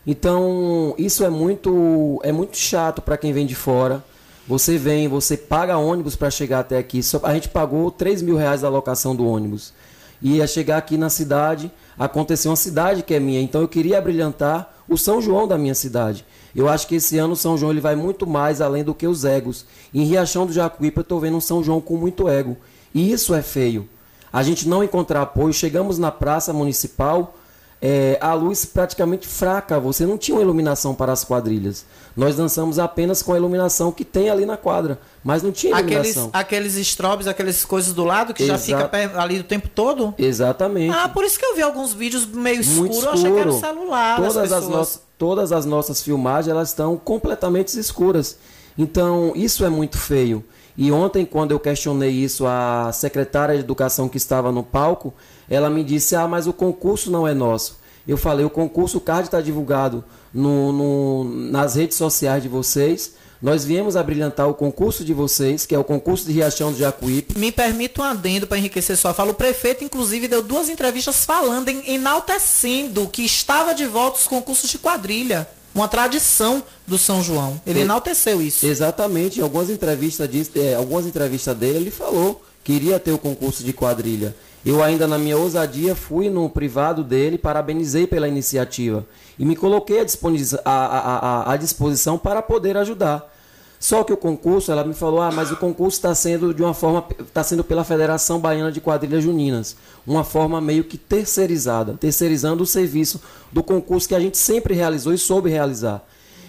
Então, isso é muito é muito chato para quem vem de fora. Você vem, você paga ônibus para chegar até aqui. Só, a gente pagou 3 mil reais da locação do ônibus. E ia chegar aqui na cidade, aconteceu uma cidade que é minha. Então eu queria brilhantar o São João da minha cidade. Eu acho que esse ano o São João ele vai muito mais além do que os egos. Em Riachão do Jacuípe eu estou vendo um São João com muito ego. E isso é feio. A gente não encontrar apoio. Chegamos na praça municipal, é, a luz praticamente fraca. Você não tinha uma iluminação para as quadrilhas. Nós dançamos apenas com a iluminação que tem ali na quadra, mas não tinha Aqueles, iluminação. aqueles strobes, aquelas coisas do lado que já Exato. fica ali o tempo todo. Exatamente. Ah, por isso que eu vi alguns vídeos meio escuro, muito eu escuro. achei que era o celular das todas as, nossas, todas as nossas filmagens elas estão completamente escuras. Então, isso é muito feio. E ontem, quando eu questionei isso à secretária de educação que estava no palco, ela me disse: Ah, mas o concurso não é nosso. Eu falei: O concurso, o card está divulgado no, no- nas redes sociais de vocês. Nós viemos a brilhantar o concurso de vocês, que é o concurso de Riachão do Jacuípe. Me permita um adendo para enriquecer sua fala. O prefeito, inclusive, deu duas entrevistas falando, enaltecendo que estava de volta os concursos de quadrilha. Uma tradição do São João. Ele E- enalteceu isso. Exatamente, em algumas entrevistas, diz- é, algumas entrevistas dele, ele falou que iria ter o concurso de quadrilha. Eu ainda, na minha ousadia, fui no privado dele, parabenizei pela iniciativa e me coloquei à disposição, à, à- à- disposição para poder ajudar. Só que o concurso, ela me falou, ah, mas o concurso está sendo de uma forma, está sendo pela Federação Baiana de Quadrilhas Juninas, uma forma meio que terceirizada, terceirizando o serviço do concurso que a gente sempre realizou e soube realizar.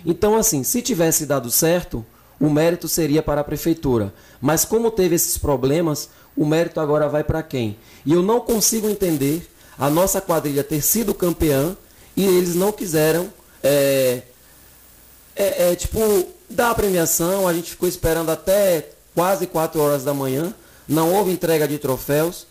Então, assim, se tivesse dado certo, o mérito seria para a prefeitura. Mas como teve esses problemas, o mérito agora vai para quem? E eu não consigo entender a nossa quadrilha ter sido campeã e eles não quiseram é, é, é, tipo dar a premiação. A gente ficou esperando até quase 4 horas da manhã. Não houve entrega de troféus.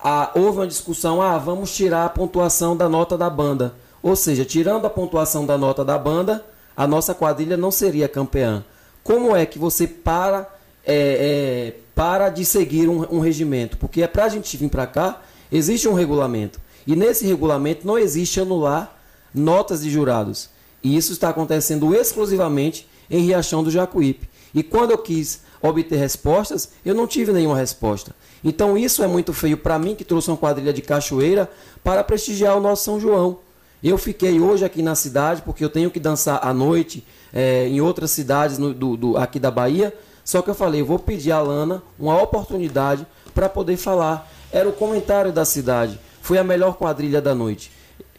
Ah, houve uma discussão, ah, vamos tirar a pontuação da nota da banda. Ou seja, tirando a pontuação da nota da banda, a nossa quadrilha não seria campeã. Como é que você para, é, é, para de seguir um, um regimento? Porque é para a gente vir para cá, existe um regulamento. E nesse regulamento não existe anular notas de jurados. E isso está acontecendo exclusivamente em Riachão do Jacuípe. E quando eu quis obter respostas, eu não tive nenhuma resposta. Então isso é muito feio para mim, que trouxe uma quadrilha de cachoeira para prestigiar o nosso São João. Eu fiquei hoje aqui na cidade, porque eu tenho que dançar à noite é, em outras cidades no, do, do, aqui da Bahia. Só que eu falei, eu vou pedir a Lana uma oportunidade para poder falar. Era o comentário da cidade. Foi a melhor quadrilha da noite.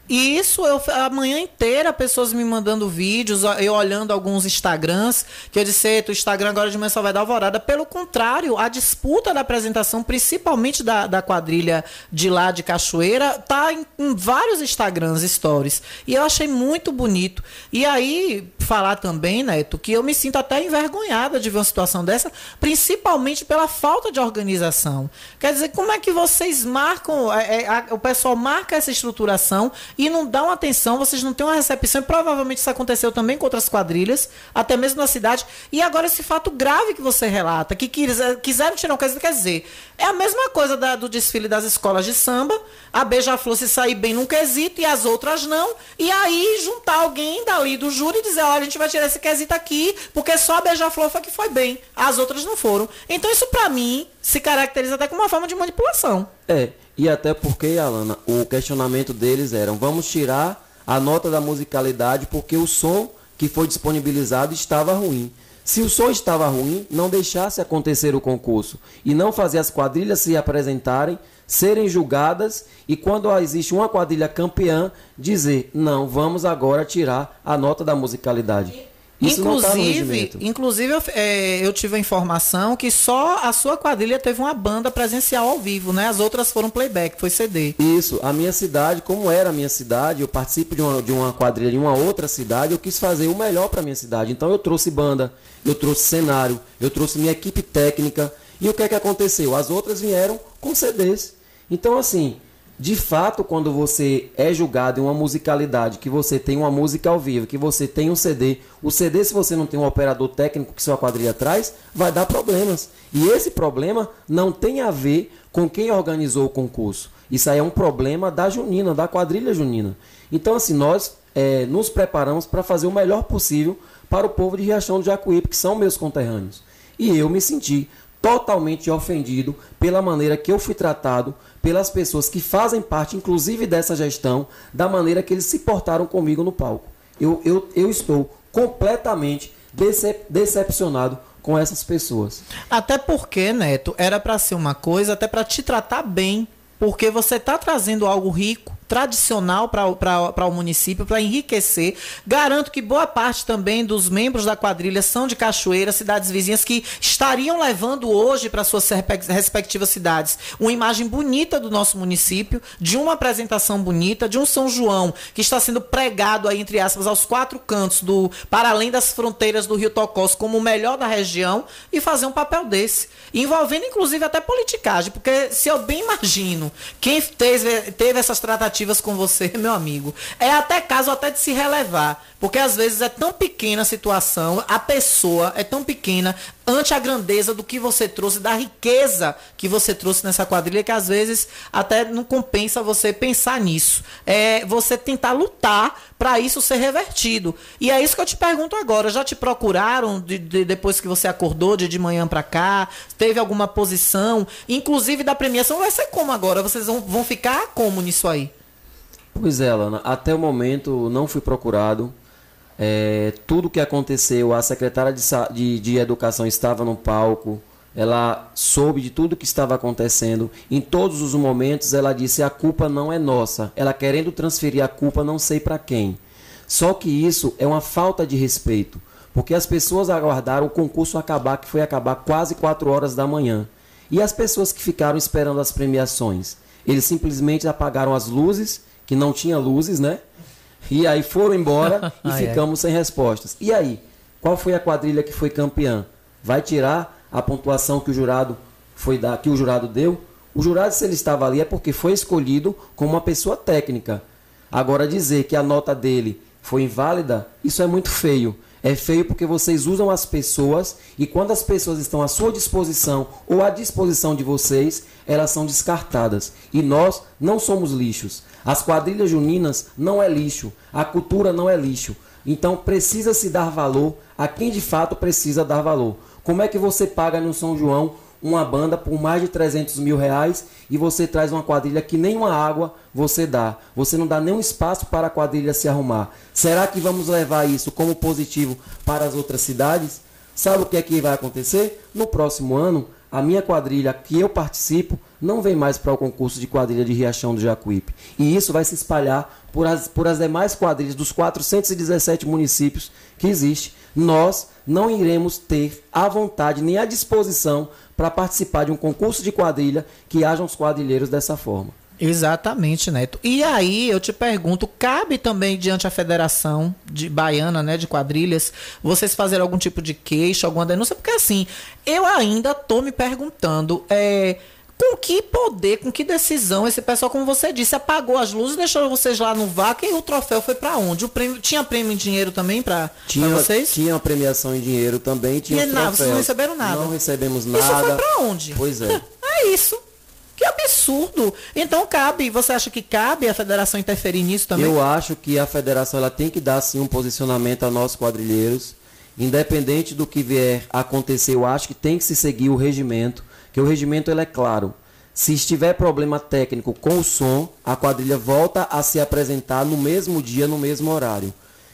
E isso eu a manhã inteira pessoas me mandando vídeos, eu olhando alguns Instagrams, que eu disse, o Instagram agora de manhã só vai dar alvorada. Pelo contrário, a disputa da apresentação, principalmente da, da quadrilha de lá de Cachoeira, tá em, em vários Instagrams, stories. E eu achei muito bonito. E aí, falar também, Neto, que eu me sinto até envergonhada de ver uma situação dessa, principalmente pela falta de organização. Quer dizer, como é que vocês marcam, é, é, a, o pessoal marca essa estruturação e não dão atenção, vocês não têm uma recepção. E provavelmente isso aconteceu também com outras quadrilhas, até mesmo na cidade. E agora esse fato grave que você relata, que quiseram tirar um quesito, quer dizer, é a mesma coisa da, do desfile das escolas de samba, a Beija-Flor se sair bem num quesito e as outras não, e aí juntar alguém dali do júri e dizer, olha, a gente vai tirar esse quesito aqui, porque só a Beija-Flor foi que foi bem, as outras não foram. Então isso para mim se caracteriza até como uma forma de manipulação. É, e até porque, Alana, o questionamento deles era: vamos tirar a nota da musicalidade porque o som que foi disponibilizado estava ruim. Se o som estava ruim, não deixasse acontecer o concurso e não fazer as quadrilhas se apresentarem, serem julgadas e quando existe uma quadrilha campeã, dizer: não, vamos agora tirar a nota da musicalidade. Isso tá inclusive, tá inclusive eu, é, eu, tive a informação que só a sua quadrilha teve uma banda presencial ao vivo, né? As outras foram playback, foi CD. Isso, a minha cidade, como era a minha cidade, eu participo de uma, de uma quadrilha em uma outra cidade, eu quis fazer o melhor para minha cidade. Então eu trouxe banda, eu trouxe cenário, eu trouxe minha equipe técnica. E o que é que aconteceu? As outras vieram com CDs. Então assim, de fato, quando você é julgado em uma musicalidade, que você tem uma música ao vivo, que você tem um CD, o CD, se você não tem um operador técnico que sua quadrilha traz, vai dar problemas. E esse problema não tem a ver com quem organizou o concurso. Isso aí é um problema da Junina, da quadrilha Junina. Então, assim, nós é, nos preparamos para fazer o melhor possível para o povo de Riachão do Jacuípe, que são meus conterrâneos. E eu me senti totalmente ofendido pela maneira que eu fui tratado pelas pessoas que fazem parte, inclusive dessa gestão, da maneira que eles se portaram comigo no palco. Eu, eu, eu estou completamente decep decepcionado com essas pessoas. Até porque, Neto, era para ser uma coisa até para te tratar bem, porque você está trazendo algo rico tradicional para o município, para enriquecer. Garanto que boa parte também dos membros da quadrilha são de Cachoeira, cidades vizinhas, que estariam levando hoje para suas respectivas cidades uma imagem bonita do nosso município, de uma apresentação bonita, de um São João que está sendo pregado aí, entre aspas, aos quatro cantos, do para além das fronteiras do Rio Tocós, como o melhor da região, e fazer um papel desse. Envolvendo, inclusive, até politicagem, porque se eu bem imagino quem teve, teve essas tratativas com você, meu amigo. É até caso até de se relevar. Porque às vezes é tão pequena a situação, a pessoa é tão pequena ante a grandeza do que você trouxe, da riqueza que você trouxe nessa quadrilha, que às vezes até não compensa você pensar nisso. É você tentar lutar para isso ser revertido. E é isso que eu te pergunto agora. Já te procuraram de, de, depois que você acordou de, de manhã para cá? Teve alguma posição? Inclusive da premiação vai ser como agora? Vocês vão, vão ficar como nisso aí? Pois é, Lana, até o momento não fui procurado. É, tudo que aconteceu, a secretária de, de, de, Educação estava no palco, ela soube de tudo que estava acontecendo. Em todos os momentos, ela disse: a culpa não é nossa. Ela querendo transferir a culpa, não sei para quem. Só que isso é uma falta de respeito, porque as pessoas aguardaram o concurso acabar, que foi acabar quase 4 horas da manhã. E as pessoas que ficaram esperando as premiações? Eles simplesmente apagaram as luzes, que não tinha luzes, né? E aí foram embora e Ai, ai. ficamos sem respostas. E aí, qual foi a quadrilha que foi campeã? Vai tirar a pontuação que o jurado foi dar, que o jurado deu? O jurado, se ele estava ali, é porque foi escolhido como uma pessoa técnica. Agora dizer que a nota dele foi inválida, isso é muito feio. É feio porque vocês usam as pessoas e quando as pessoas estão à sua disposição ou à disposição de vocês, elas são descartadas. E nós não somos lixos. As quadrilhas juninas não é lixo. A cultura não é lixo. Então precisa se dar valor a quem de fato precisa dar valor. Como é que você paga no São João uma banda por mais de 300 mil reais e você traz uma quadrilha que nem uma água você dá. Você não dá nenhum espaço para a quadrilha se arrumar. Será que vamos levar isso como positivo para as outras cidades? Sabe o que é que vai acontecer? No próximo ano, a minha quadrilha que eu participo não vem mais para o concurso de quadrilha de Riachão do Jacuípe. E isso vai se espalhar por as, por as demais quadrilhas dos 417 municípios que existe. Nós não iremos ter à vontade nem à disposição para participar de um concurso de quadrilha que hajam os quadrilheiros dessa forma. Exatamente, Neto. E aí eu te pergunto, cabe também diante a Federação de Baiana, né, de quadrilhas, vocês fazerem algum tipo de queixa, alguma denúncia? Porque assim, eu ainda tô me perguntando, é, com que poder, com que decisão esse pessoal, como você disse, apagou as luzes, deixou vocês lá no vácuo e o troféu foi para onde? O prêmio tinha prêmio em dinheiro também para vocês? tinha uma premiação em dinheiro também, tinha E os nada, vocês não receberam nada? Não recebemos Isso foi nada. pra onde? Pois é. É isso. Que absurdo. Então cabe, você acha que cabe a federação interferir nisso também? Eu acho que a federação ela tem que dar sim um posicionamento a nós quadrilheiros, independente do que vier a acontecer. Eu acho que tem que se seguir o regimento, que o regimento ele é claro. Se estiver problema técnico com o som, a quadrilha volta a se apresentar no mesmo dia, no mesmo horário.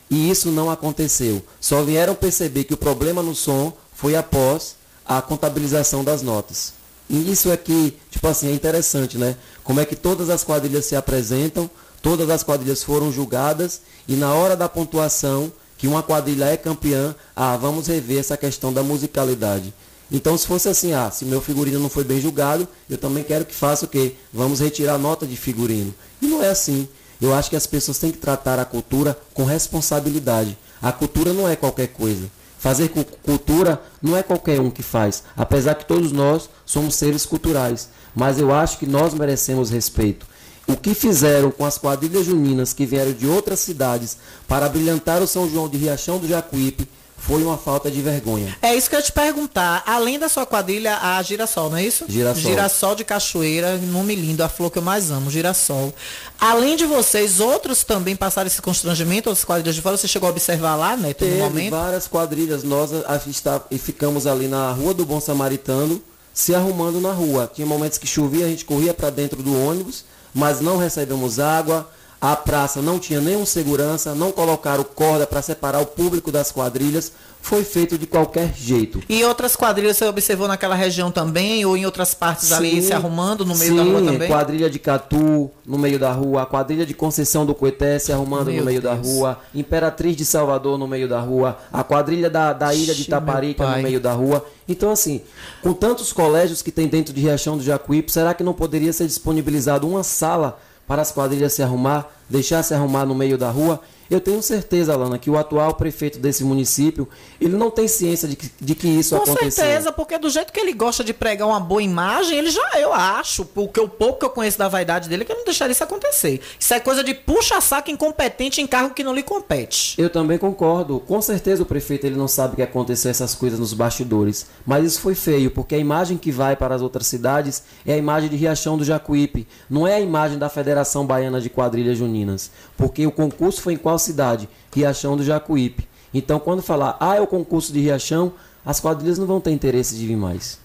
E isso não aconteceu. Só vieram perceber que o problema no som foi após a contabilização das notas. E isso é que, tipo assim, é interessante, né? Como é que todas as quadrilhas se apresentam, todas as quadrilhas foram julgadas e na hora da pontuação, que uma quadrilha é campeã, ah, vamos rever essa questão da musicalidade. Então, se fosse assim, ah, se meu figurino não foi bem julgado, eu também quero que faça o quê? Vamos retirar nota de figurino. E não é assim. Eu acho que as pessoas têm que tratar a cultura com responsabilidade. A cultura não é qualquer coisa. Fazer cu- cultura não é qualquer um que faz, apesar que todos nós somos seres culturais. Mas eu acho que nós merecemos respeito. O que fizeram com as quadrilhas juninas que vieram de outras cidades para brilhantar o São João de Riachão do Jacuípe foi uma falta de vergonha. É isso que eu ia te perguntar. Além da sua quadrilha, a Girassol, não é isso? Girassol. Girassol de Cachoeira, nome lindo, a flor que eu mais amo, Girassol. Além de vocês, outros também passaram esse constrangimento, outras quadrilhas de fora, você chegou a observar lá, né, Teve momento? várias quadrilhas, nós está, e ficamos ali na Rua do Bom Samaritano, se arrumando na rua. Tinha momentos que chovia, a gente corria para dentro do ônibus, mas não recebemos água. A praça não tinha nenhum segurança, não colocaram corda para separar o público das quadrilhas. Foi feito de qualquer jeito. E outras quadrilhas você observou naquela região também, ou em outras partes ali Sim, se arrumando no meio sim, da rua também? quadrilha de Catu no meio da rua, a quadrilha de Conceição do Coeté se arrumando Meu no meio da Deus. rua, Imperatriz de Salvador no meio da rua, a quadrilha da, da ilha de Ixi, meu Taparica pai. no meio da rua. Então, assim, com tantos colégios que tem dentro de Riachão do Jacuípe, será que não poderia ser disponibilizado uma sala para as quadrilhas se arrumar, deixar se arrumar no meio da rua? Eu tenho certeza, Alana, que o atual prefeito desse município, ele não tem ciência de que, de que isso Com aconteceu. certeza, porque do jeito que ele gosta de pregar uma boa imagem, ele já, eu acho, porque o pouco que eu conheço da vaidade dele, que eu não deixaria isso acontecer. Isso é coisa de puxa-saco incompetente em cargo que não lhe compete. Eu também concordo. Com certeza o prefeito ele não sabe que aconteceu essas coisas nos bastidores. Mas isso foi feio, porque a imagem que vai para as outras cidades é a imagem de Riachão do Jacuípe. Não é a imagem da Federação Baiana de Quadrilhas Juninas. Porque o concurso foi em qual cidade? Riachão do Jacuípe. Então quando falar, ah, é o concurso de Riachão, as quadrilhas não vão ter interesse de vir mais.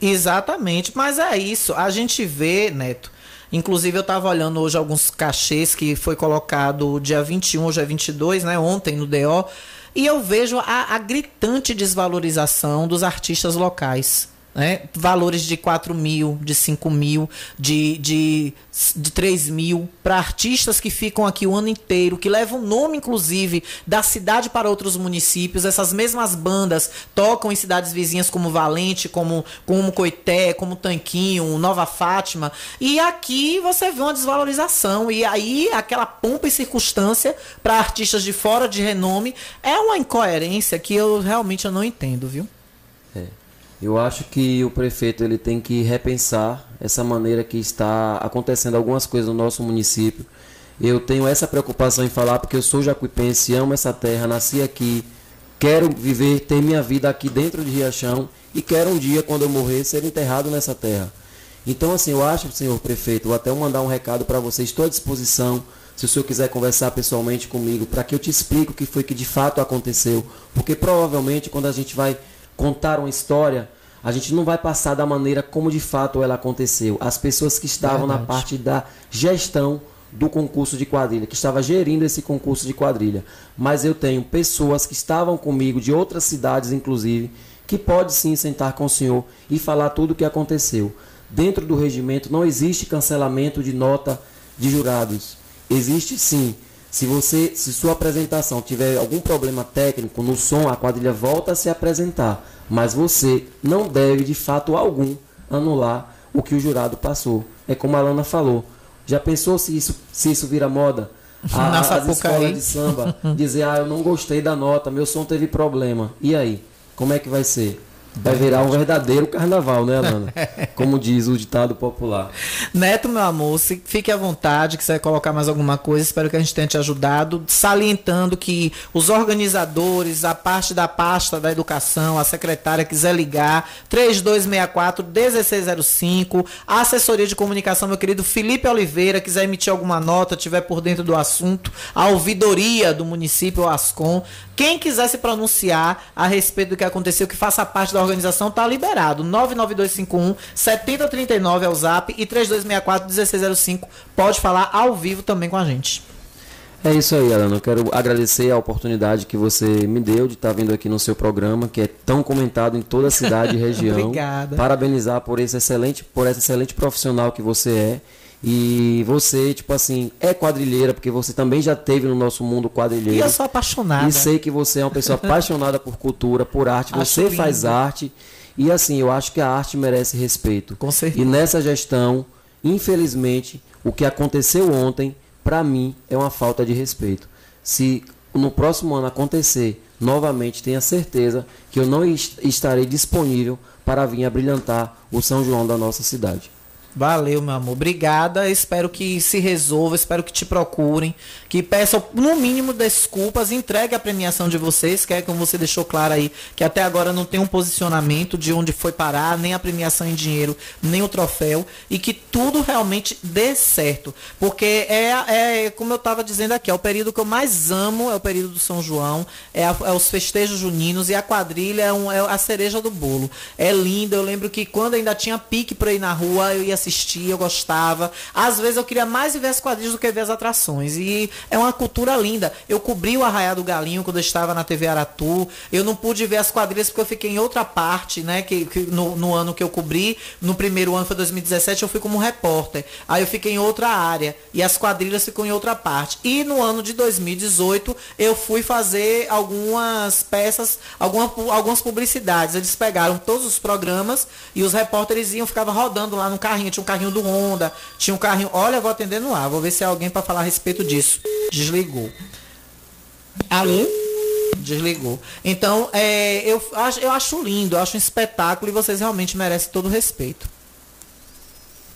Exatamente, mas é isso. A gente vê, Neto. Inclusive, eu estava olhando hoje alguns cachês que foi colocado dia 21, hoje é 22, né? Ontem no DO. E eu vejo a, a gritante desvalorização dos artistas locais. Né? Valores de 4 mil, de 5 mil, de, de, de 3 mil, para artistas que ficam aqui o ano inteiro, que levam o nome, inclusive, da cidade para outros municípios. Essas mesmas bandas tocam em cidades vizinhas como Valente, como, como Coité, como Tanquinho, Nova Fátima. E aqui você vê uma desvalorização. E aí, aquela pompa e circunstância para artistas de fora de renome é uma incoerência que eu realmente eu não entendo, viu? É. Eu acho que o prefeito ele tem que repensar essa maneira que está acontecendo algumas coisas no nosso município. Eu tenho essa preocupação em falar porque eu sou jacuipense, amo essa terra, nasci aqui, quero viver, ter minha vida aqui dentro de Riachão e quero um dia, quando eu morrer, ser enterrado nessa terra. Então, assim, eu acho, senhor prefeito, vou até mandar um recado para você, estou à disposição, se o senhor quiser conversar pessoalmente comigo, para que eu te explique o que foi que de fato aconteceu. Porque provavelmente, quando a gente vai contar uma história, a gente não vai passar da maneira como de fato ela aconteceu. As pessoas que estavam Verdade. na parte da gestão do concurso de quadrilha, que estava gerindo esse concurso de quadrilha. Mas eu tenho pessoas que estavam comigo, de outras cidades inclusive, que pode sim sentar com o senhor e falar tudo o que aconteceu. Dentro do regimento não existe cancelamento de nota de jurados. Existe sim. Se você, se sua apresentação tiver algum problema técnico no som, a quadrilha volta a se apresentar mas você não deve de fato algum anular o que o jurado passou. É como a Lana falou. Já pensou se isso, se isso vira moda? A, Nossa, as escolas de samba dizer, ah, eu não gostei da nota, meu som teve problema. E aí? Como é que vai ser? Vai virar um verdadeiro carnaval, né, Alana? Como diz o ditado popular. Neto, meu amor, fique à vontade, que você vai colocar mais alguma coisa. Espero que a gente tenha te ajudado. Salientando que os organizadores, a parte da pasta da educação, a secretária quiser ligar, 3264-1605. A assessoria de comunicação, meu querido Felipe Oliveira, quiser emitir alguma nota, tiver por dentro do assunto. A ouvidoria do município, o ASCOM. Quem quiser se pronunciar a respeito do que aconteceu, que faça parte da organização, tá liberado. 99251 7039 é o zap e 3264 1605. Pode falar ao vivo também com a gente. É isso aí, Alana. Eu quero agradecer a oportunidade que você me deu de estar vindo aqui no seu programa, que é tão comentado em toda a cidade e região. Obrigada. Parabenizar por esse excelente, por esse excelente profissional que você é. E você, tipo assim, é quadrilheira, porque você também já teve no nosso mundo quadrilheiro. E eu sou apaixonada. E sei que você é uma pessoa apaixonada por cultura, por arte. Acho você lindo. faz arte. E assim, eu acho que a arte merece respeito. Com certeza. E nessa gestão, infelizmente, o que aconteceu ontem, para mim, é uma falta de respeito. Se no próximo ano acontecer novamente, tenha certeza que eu não estarei disponível para vir a brilhantar o São João da nossa cidade. Valeu, meu amor. Obrigada. Espero que se resolva, espero que te procurem, que peçam no mínimo desculpas, entregue a premiação de vocês, que é como você deixou claro aí, que até agora não tem um posicionamento de onde foi parar, nem a premiação em dinheiro, nem o troféu, e que tudo realmente dê certo. Porque é, é como eu estava dizendo aqui, é o período que eu mais amo, é o período do São João, é, a, é os festejos juninos e a quadrilha é, um, é a cereja do bolo. É lindo, eu lembro que quando ainda tinha pique para ir na rua, eu ia assistia, eu gostava. Às vezes eu queria mais ver as quadrilhas do que ver as atrações. E é uma cultura linda. Eu cobri o Arraiá do Galinho quando eu estava na TV Aratu. Eu não pude ver as quadrilhas porque eu fiquei em outra parte, né? Que, que no, no, ano que eu cobri, no primeiro ano foi 2017, eu fui como repórter. Aí eu fiquei em outra área. E as quadrilhas ficam em outra parte. E no ano de 2018, eu fui fazer algumas peças, alguma, algumas publicidades. Eles pegaram todos os programas e os repórteres iam, ficava rodando lá no carrinho tinha um carrinho do Honda, tinha um carrinho. Olha, vou atender no ar, vou ver se é alguém para falar a respeito disso. Desligou. Alô? Desligou. Então, é, eu, acho, eu acho lindo, eu acho um espetáculo e vocês realmente merecem todo o respeito.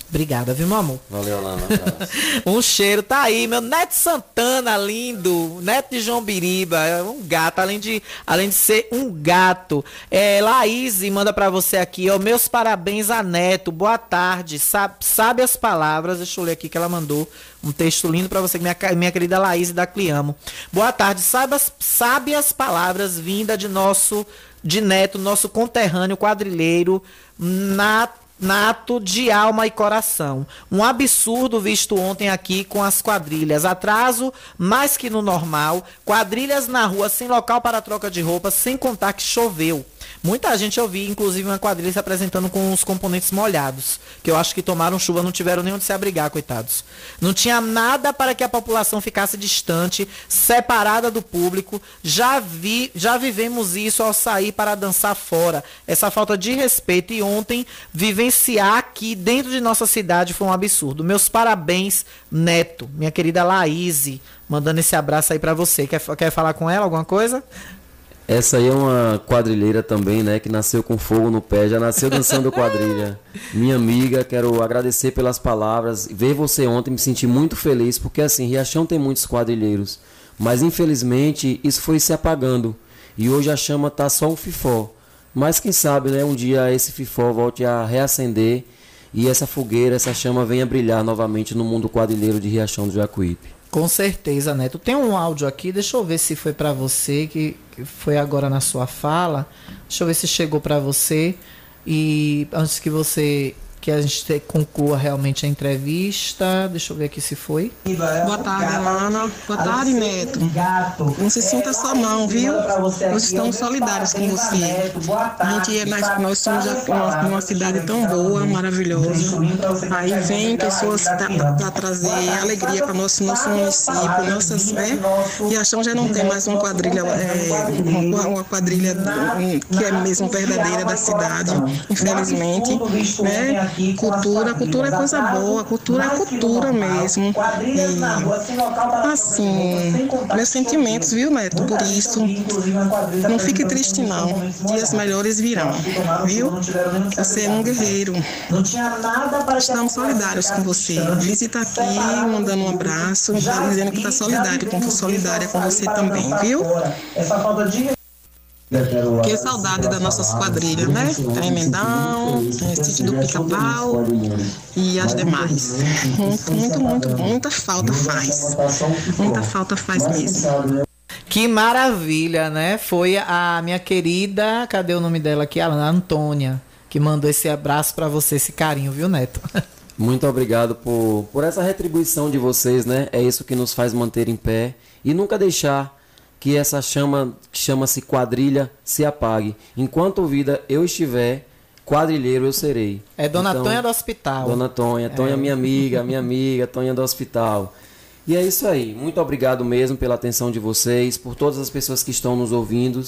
Obrigada, viu, meu amor? Valeu, Lana. um cheiro, tá aí, meu Neto Santana, lindo. Neto de João Biriba, é um gato, além de, além de ser um gato. É, Laís manda para você aqui, ó, meus parabéns a Neto, boa tarde, sabe, sabe as palavras, deixa eu ler aqui que ela mandou um texto lindo para você, minha, minha querida Laís da Cliamo. Boa tarde, sabe as, sabe as palavras vinda de nosso, de Neto, nosso conterrâneo quadrilheiro, na nato de alma e coração. Um absurdo visto ontem aqui com as quadrilhas. Atraso mais que no normal. Quadrilhas na rua sem local para troca de roupa, sem contar que choveu. Muita gente eu vi, inclusive uma quadrilha se apresentando com os componentes molhados, que eu acho que tomaram chuva, não tiveram nem onde se abrigar, coitados. Não tinha nada para que a população ficasse distante, separada do público. Já vi, já vivemos isso ao sair para dançar fora. Essa falta de respeito e ontem vivenciar aqui dentro de nossa cidade foi um absurdo. Meus parabéns, Neto, minha querida Laís, mandando esse abraço aí para você. Quer, quer falar com ela alguma coisa? Essa aí é uma quadrilheira também, né? Que nasceu com fogo no pé, já nasceu dançando quadrilha. Minha amiga, quero agradecer pelas palavras. Ver você ontem, me senti muito feliz, porque assim, Riachão tem muitos quadrilheiros. Mas infelizmente isso foi se apagando. E hoje a chama tá só um fifó. Mas quem sabe, né? Um dia esse fifó volte a reacender e essa fogueira, essa chama venha brilhar novamente no mundo quadrilheiro de Riachão do Jacuípe. Com certeza, Neto. Tem um áudio aqui, deixa eu ver se foi para você, que, foi agora na sua fala. Deixa eu ver se chegou para você. E antes que você que a gente te, conclua realmente a entrevista. Deixa eu ver aqui se foi. Boa tarde, Alana. Boa tarde, Neto. Não se sinta só não, viu? Nós estamos solidários com você. A gente é, nós, nós somos uma, cidade tão boa, maravilhosa. Aí vem pessoas para trazer alegria para nosso, nosso município, nossas, né? E acham já não tem mais uma quadrilha, é, uma, uma quadrilha que é mesmo verdadeira da cidade, infelizmente, né? Cultura, cultura é coisa boa, cultura é cultura mesmo. E, assim, meus sentimentos, viu, Neto, por isso. Não fique triste, não. Dias melhores virão, viu? Você é um guerreiro. Estamos solidários com você. Visita aqui, mandando um abraço, dizendo que está solidário com solidária com você também, viu? Essa falta de que saudade das nossas quadrilhas, né? Tremendão, Sítio do Pica-Pau e as demais. Muito, muito, muito, muita falta faz. Muita falta faz mesmo. Que maravilha, né? Foi a minha querida, cadê o nome dela aqui? A Antônia, que mandou esse abraço para você, esse carinho, viu, Neto? Muito obrigado por, por essa retribuição de vocês, né? É isso que nos faz manter em pé e nunca deixar que essa chama que chama-se quadrilha se apague. Enquanto vida eu estiver, quadrilheiro eu serei. É Dona então, Tonha do Hospital. Dona Tonha, Tonha é. minha amiga, minha amiga, Tonha do Hospital. E é isso aí. Muito obrigado mesmo pela atenção de vocês, por todas as pessoas que estão nos ouvindo.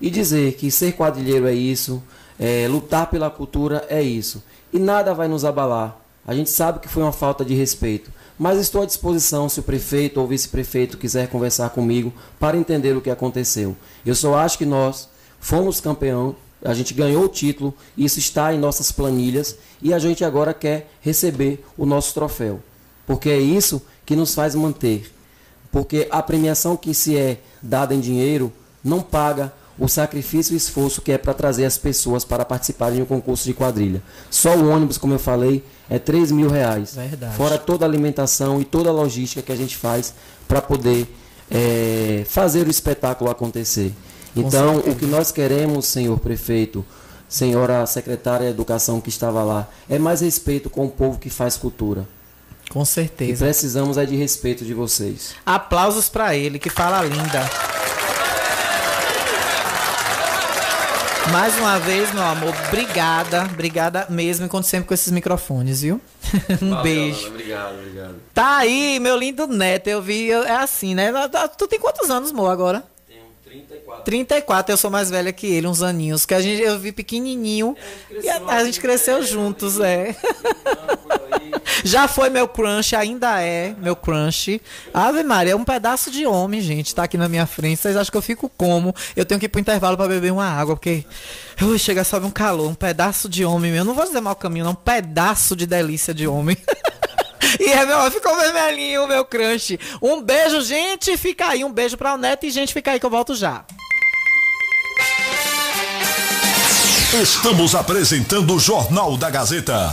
E dizer que ser quadrilheiro é isso, é, lutar pela cultura é isso. E nada vai nos abalar. A gente sabe que foi uma falta de respeito. Mas estou à disposição se o prefeito ou vice-prefeito quiser conversar comigo para entender o que aconteceu. Eu só acho que nós fomos campeão, a gente ganhou o título, isso está em nossas planilhas e a gente agora quer receber o nosso troféu. Porque é isso que nos faz manter. Porque a premiação que se é dada em dinheiro não paga o sacrifício e esforço que é para trazer as pessoas para participarem de um concurso de quadrilha. Só o ônibus, como eu falei, é 3 mil reais. Verdade. Fora toda a alimentação e toda a logística que a gente faz para poder é, fazer o espetáculo acontecer. Então, o que nós queremos, senhor prefeito, senhora secretária de Educação que estava lá, é mais respeito com o povo que faz cultura. Com certeza. E precisamos é de respeito de vocês. Aplausos para ele, que fala linda. Mais uma vez, meu amor, obrigada, obrigada mesmo, e conto sempre com esses microfones, viu? um Valeu, beijo. Obrigado, obrigado. Tá aí, meu lindo neto, eu vi, é assim, né? Tu tem quantos anos, amor, agora? 34, eu sou mais velha que ele, uns aninhos. Que a gente, eu vi pequenininho e a, a gente cresceu juntos, é. Já foi meu crush, ainda é meu crush. Ave Maria, é um pedaço de homem, gente, tá aqui na minha frente. Vocês acham que eu fico como? Eu tenho que ir pro intervalo para beber uma água, porque ui, chega sobe um calor, um pedaço de homem. Eu não vou dizer mau caminho, não, um pedaço de delícia de homem. E é, meu, ficou vermelhinho o meu crush. Um beijo, gente. Fica aí. Um beijo pra o Neto e, gente, fica aí que eu volto já. Estamos apresentando o Jornal da Gazeta.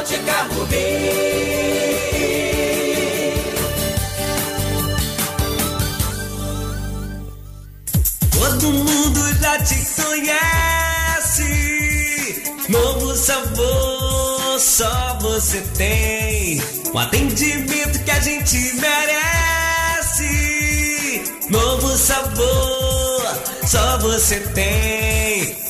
Ótica Rubi. Todo mundo já te conhece. Novo sabor, só você tem. O atendimento que a gente merece. Novo sabor, só você tem.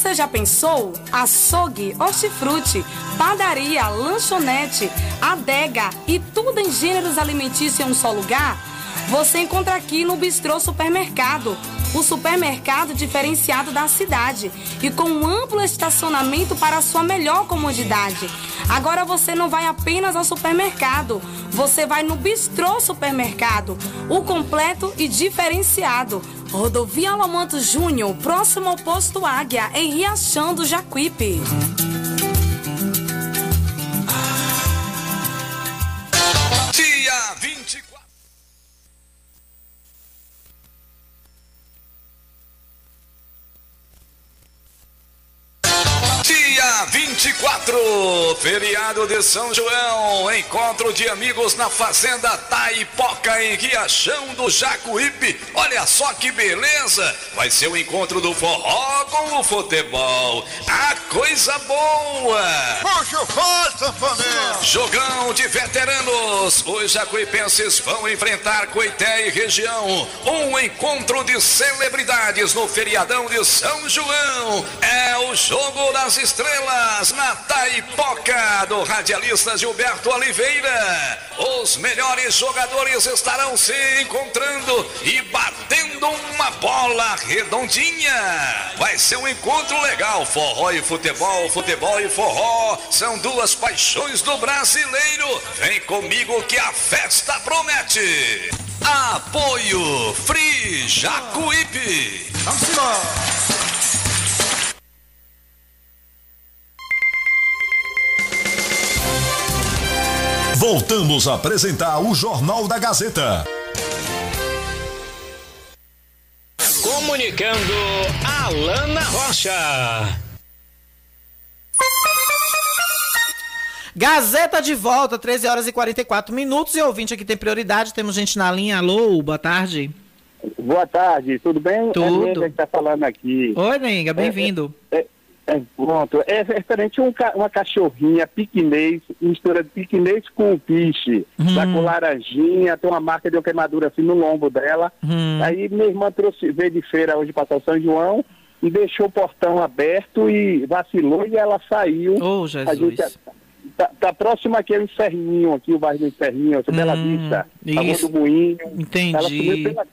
Você já pensou? Açougue, hortifruti, padaria, lanchonete, adega e tudo em gêneros alimentícios em um só lugar? Você encontra aqui no Bistrô Supermercado, o supermercado diferenciado da cidade e com um amplo estacionamento para sua melhor comodidade. Agora você não vai apenas ao supermercado, você vai no Bistrô Supermercado, o completo e diferenciado. Rodovia Alamanto Júnior, próximo ao posto Águia, em Riachão do Jacuípe. 24, feriado de São João, encontro de amigos na Fazenda Taipoca, em Riachão do Jacuípe. Olha só que beleza! Vai ser o encontro do forró com o futebol. A coisa boa! Puxa o sanfoneiro! Jogão de veteranos, os jacuipenses vão enfrentar Coité e região. Um encontro de celebridades no feriadão de São João. É o jogo das estrelas na Taipoca do radialista Gilberto Oliveira. Os melhores jogadores estarão se encontrando e batendo uma bola redondinha. Vai ser um encontro legal. Forró e futebol, futebol e forró são duas paixões do brasileiro. Vem comigo que a festa promete. Apoio Free Jacuípe. Vamos embora! Voltamos a apresentar o Jornal da Gazeta. Comunicando Alana Rocha. Gazeta de volta, 13 horas e 44 minutos. E ouvinte aqui tem prioridade. Temos gente na linha. Alô, boa tarde. Boa tarde, tudo bem? Tudo. É Nenga que está falando aqui. Oi, Nenga, bem-vindo. É, é, pronto, é referente a um ca- uma cachorrinha piquinês, mistura de piquinês com piche, Hum. tá com laranjinha, tem uma marca de uma queimadura assim no lombo dela. Hum. Aí minha irmã trouxe, veio de feira hoje para São João e deixou o portão aberto e vacilou e ela saiu. A Jesus. gente, tá, tá próximo aqui ao Inferninho, aqui o bairro do Inferninho, aqui Bela Vista, Hum, isso. do Moinho. Entendi. Ela sumiu pela.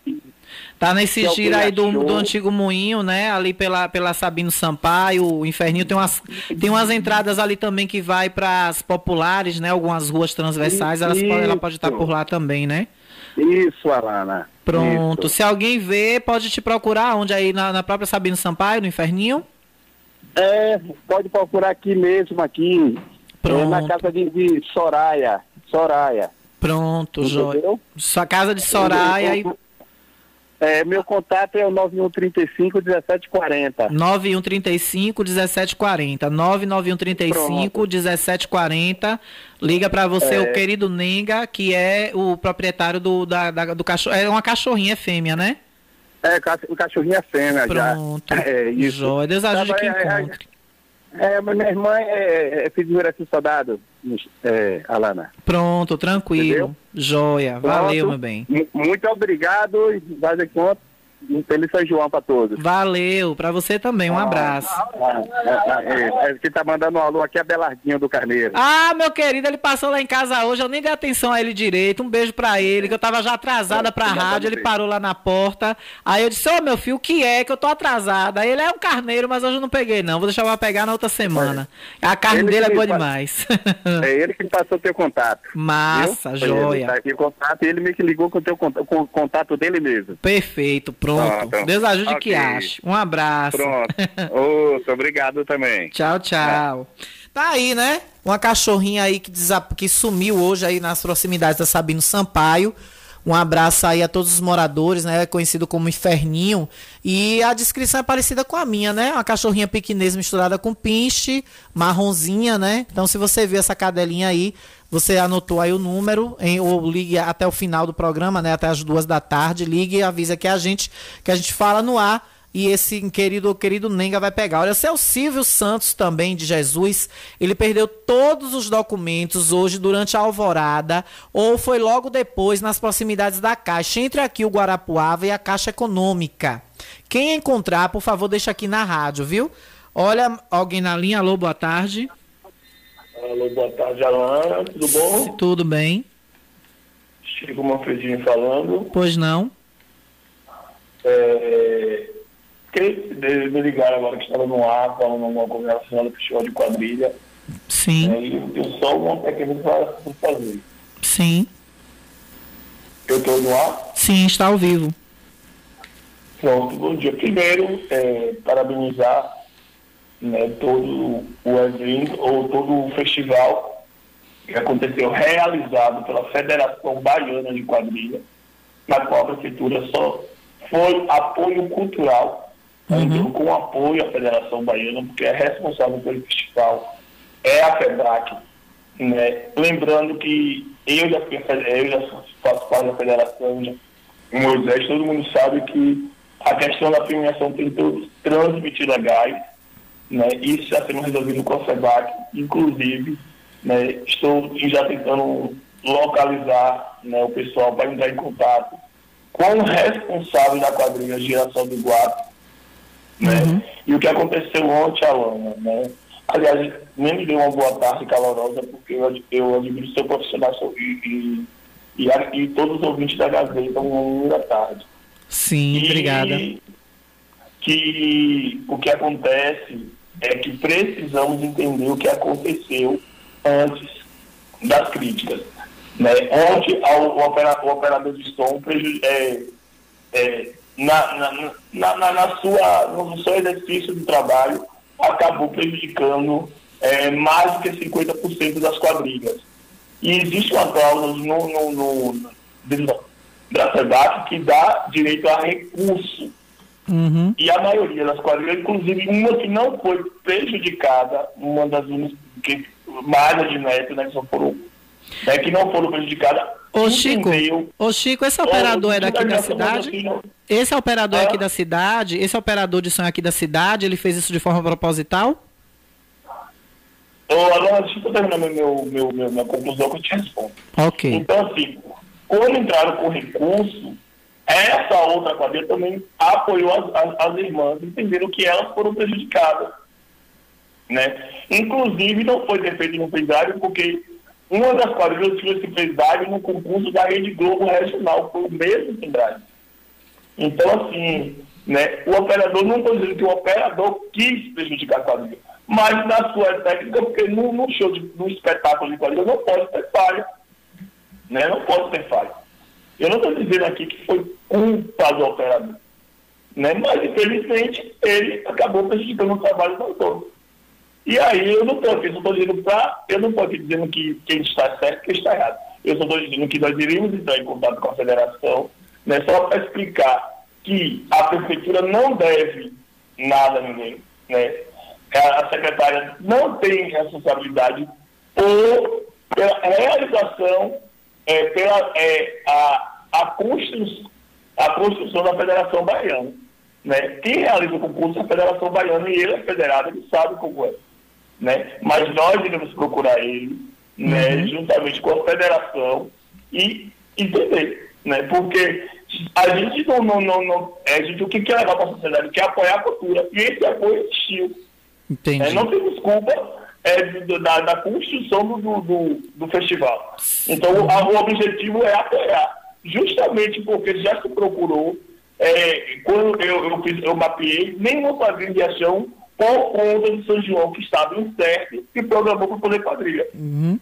Tá nesse giro aí do, do antigo moinho, né? Ali pela, pela Sabino Sampaio, o Inferninho. Tem umas, tem umas entradas ali também que vai para as populares, né? Algumas ruas transversais. Elas, podem- ela pode estar por lá também, né? Isso, Alana. Pronto. Isso. Se alguém vê, pode te procurar. Onde aí? Na, na própria Sabino Sampaio, no Inferninho? É, pode procurar aqui mesmo, aqui. É, na casa de, de Soraya. Soraya. Pronto? Jóia. Sua casa de Soraya. É, meu contato é o 9135 1740. 9135 1740. 99135 1740. Liga pra você É. o querido Nenga, que é o proprietário do, da, da- do cachorro. É uma cachorrinha fêmea, né? É, o cachorrinho é fêmea Pronto. já. É, isso. Joia. Deus ajude Tá, que é, é, encontre. É, mas minha irmã é, é filho de Juraci Soldado, é, Alana. Pronto, tranquilo. Entendeu? Joia. Valeu, Pronto. meu bem. M- Muito obrigado e faz de conta. Um feliz São João pra todos. Valeu. Pra você também. Um abraço. Ah, é, é, quem tá mandando um alô aqui é Belardinho do Carneiro. Ah, meu querido, ele passou lá em casa hoje, eu nem dei atenção a ele direito. Um beijo pra ele, que eu tava já atrasada pra rádio, ele parou lá na porta. Aí eu disse, ô meu filho, o que é que eu tô atrasada? Aí ele é um carneiro, mas hoje eu não peguei não, vou deixar pra pegar na outra semana. A carne Ele dele é boa demais. É ele que me passou teu contato. Massa, viu? joia. Ele tá aqui o contato ele me ligou com o teu contato, com o contato dele mesmo. Perfeito, pronto. Pronto. Deus ajude Ok. que ache. Um abraço. Pronto. Ô, obrigado também. Tchau, tchau. Tá aí, né? Uma cachorrinha aí que, desa- que sumiu hoje aí nas proximidades da Sabino Sampaio. Um abraço aí a todos os moradores, né? Conhecido como Inferninho. E a descrição é parecida com a minha, né? Uma cachorrinha pequinês misturada com pinche, marronzinha, né? Então, se você viu essa cadelinha aí, você anotou aí o número, em- ou ligue até o final do programa, né? Até as duas da tarde, ligue e avisa que é a gente, que a gente fala no ar. E esse querido querido Nenga vai pegar. Olha, o seu Silvio Santos também de Jesus, ele perdeu todos os documentos hoje durante a alvorada ou foi logo depois nas proximidades da Caixa, entre aqui o Guarapuava e a Caixa Econômica. Quem encontrar, por favor, deixa aqui na rádio, viu? Olha, alguém na linha, alô, boa tarde. Alô, boa tarde, Alana. Tudo bom? Tudo bem? Chico Manfredini falando. Pois não? É, de- me ligar agora que estava no ar, falando alguma relacionada ao festival de quadrilha. Sim. É, e eu só uma declaração para fazer. Sim. Eu estou no ar? Sim, está ao vivo. Pronto, bom dia. Primeiro, é, parabenizar né, todo o evento, ou todo o festival que aconteceu, realizado pela Federação Baiana de Quadrilha, na qual a Prefeitura só foi apoio cultural, então, com apoio à Federação Baiana, porque é responsável pelo festival, é a FEDRAC. Né? Lembrando que eu já, a eu já faço parte da federação, já, o Moisés, todo mundo sabe que a questão da premiação tem todos trânsito legais, né? Isso está sendo resolvido com a FEBAC, inclusive, né? Estou já tentando localizar né, o pessoal para entrar em contato com o responsável da quadrilha Giração do Guapo, né? E o que aconteceu ontem, Alana, né? Aliás, nem me deu uma boa tarde calorosa, porque eu, eu admiro seu profissional e, e, e, e todos os ouvintes da Gazeta, uma hora da tarde. Sim, E obrigada. Que o que acontece é que precisamos entender o que aconteceu antes das críticas. Né? Ao- o, opera- o operador de som é, é, na, na, na, na, sua, no seu exercício de trabalho acabou prejudicando é, mais do que 50% das quadrilhas. E existe uma cláusula no, no, no, dentro da FEBAC que dá direito a recurso. Uhum. E a maioria das quadrilhas, inclusive uma que não foi prejudicada, uma das umas que mais de neto, né, que só foram, né, que não foram prejudicadas, Ô Chico, entendeu? ô Chico, esse operador é daqui da cidade? assim? Esse operador é aqui da cidade, esse operador de som é aqui da cidade, ele fez isso de forma proposital? Ô, Alana, deixa eu terminar meu, meu, meu- minha conclusão que eu te respondo. Ok. Então, assim, quando entraram com recurso, essa outra quadrilha também apoiou as, as, as irmãs, entenderam que elas foram prejudicadas. Né? Inclusive, não foi ter feito no pendrive, porque uma das quadrilhas tinha esse pendrive no concurso da Rede Globo Regional, foi o mesmo pendrive. Então, assim, né, o operador, não estou dizendo que o operador quis prejudicar a quadrilha, mas na sua técnica, porque no show, de, no espetáculo de quadrilha não pode ter falha. Né? Não pode ter falha. Eu não estou dizendo aqui que foi culpa do operador. Né? Mas, infelizmente, ele acabou prejudicando o trabalho do todo. E aí eu não estou aqui, só estou dizendo para. Eu não estou aqui dizendo que quem está certo quem está errado. Eu só estou dizendo que nós iríamos entrar em contato com a federação, né, só para explicar que a prefeitura não deve nada a ninguém, né? A secretária não tem responsabilidade por, pela realização, é, pela é, a, a, construção, a construção da Federação Baiana. Né? Quem realiza o concurso é a Federação Baiana e ele é federado, ele sabe como é. Né? Mas nós iremos procurar ele, né, uhum. juntamente com a federação, e entender. Né? Porque a gente não, não, não, não é, a gente, o que quer levar para a sociedade? Quer apoiar a cultura. E esse apoio existiu. Entendi. É, não tem desculpa é, do, da, da construção do, do, do festival. Então, o, a, o objetivo é apoiar. Justamente porque já se procurou, é, quando eu, eu, fiz, eu mapeei, nenhuma quadrilha de ação por conta de São João, que estava incerto e programou para poder quadrilha. Uhum.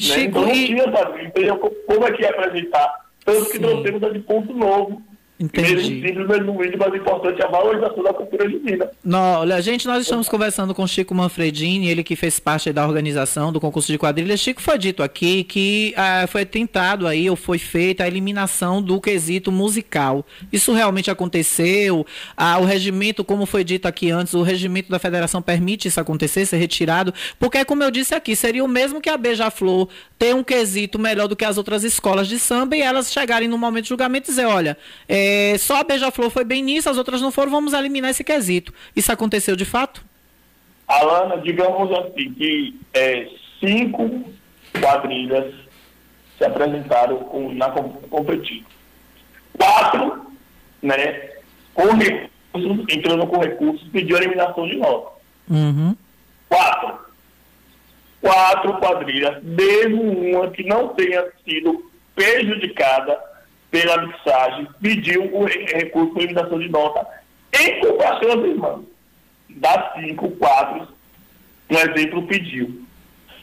Né? Então não tinha quadrilha. Então, como é que ia apresentar? Tanto que Sim. trouxemos a de ponto novo. Entendi. Mas no vídeo mais importante é a valorização da cultura junina. Nó, olha, gente, nós estamos conversando com Chico Manfredini, ele que fez parte da organização do concurso de quadrilhas. Chico, foi dito aqui que ah, foi tentado aí, ou foi feita a eliminação do quesito musical. Isso realmente aconteceu? Ah, o regimento, como foi dito aqui antes, o regimento da federação permite isso acontecer, ser retirado? Porque, como eu disse aqui, seria o mesmo que a Beija-Flor ter um quesito melhor do que as outras escolas de samba e elas chegarem no momento de julgamento e dizer, olha, é, só a Beija-Flor foi bem nisso, as outras não foram, vamos eliminar esse quesito. Isso aconteceu de fato? Alana, digamos assim, que é, cinco quadrilhas se apresentaram com, na com- competindo. Quatro, né, com recursos, entrando com recursos, pediu a eliminação de nota. Uhum. Quatro. Quatro quadrilhas, mesmo uma que não tenha sido prejudicada pela mixagem, pediu o re- recurso para eliminação de nota em comparação às irmãs. Das cinco, quatro, um exemplo, pediu.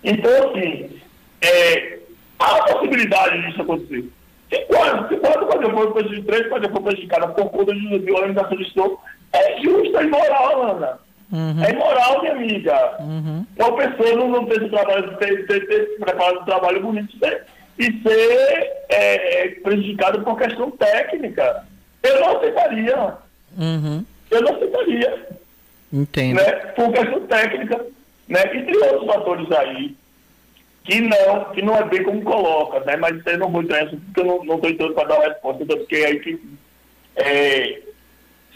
Então, assim, é, há possibilidade disso acontecer. Se quando, se quando quando for prejudicado, três quando for prejudicada por conta de de organização de show, é justo, é imoral, Ana. É imoral, minha amiga. Uma pessoa não, não ter, esse trabalho, ter, ter, ter preparado um trabalho bonito ser- e ser é, prejudicado por questão técnica. Eu não aceitaria. Uhum. Eu não aceitaria. Entendo. Né? Por questão técnica. Né? E tem outros fatores aí que não, que não é bem como coloca, né? Mas eu não vou entrar nisso porque eu não estou entrando para dar uma resposta, então, porque aí que é,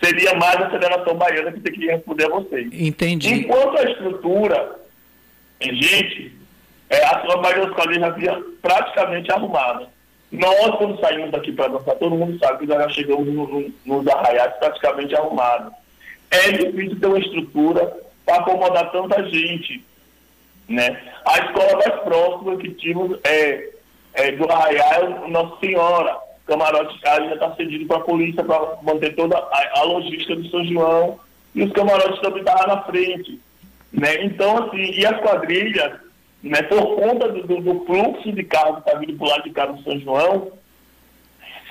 seria mais a Federação Baiana que tem que responder a vocês. Entendi. Enquanto a estrutura, gente, é, a sua maioria das quadrilhas já havia praticamente arrumada. Nós, quando saímos daqui para dançar, todo mundo sabe que nós já chegamos no, no, nos arraiais praticamente arrumados. É difícil ter uma estrutura para acomodar tanta gente. Né? A escola mais próxima que tínhamos é, é do arraial Nossa Senhora. Camarote já está cedido para a polícia para manter toda a, a logística do São João. E os camarotes também estavam na frente. Né? Então, assim, e as quadrilhas, né, por conta do, do- do fluxo de carros que está vindo para o lado de cá do São João,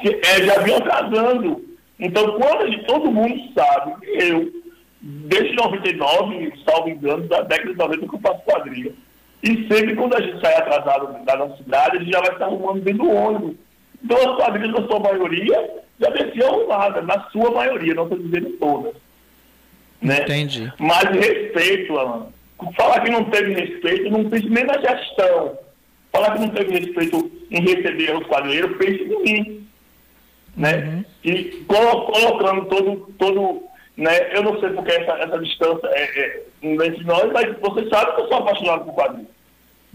se- é, já vinham atrasando. Então, quando gente, todo mundo sabe, eu, desde 99, salvo engano, da década de 90 que eu faço quadrilha. E sempre quando a gente sai atrasado da nossa cidade, a gente já vai estar arrumando dentro do ônibus. Então as quadrilhas, na sua maioria, já desciam arrumadas, na sua maioria, não estou dizendo todas. Né? Entendi. Mas respeito, Alan. Falar que não teve respeito, não pense nem na gestão. Falar que não teve respeito em receber os quadrilheiros, pense em mim. Né? E colo- colocando todo, todo né? Eu não sei porque essa, essa distância é, é entre nós, mas você sabe que eu sou apaixonado por quadrilha.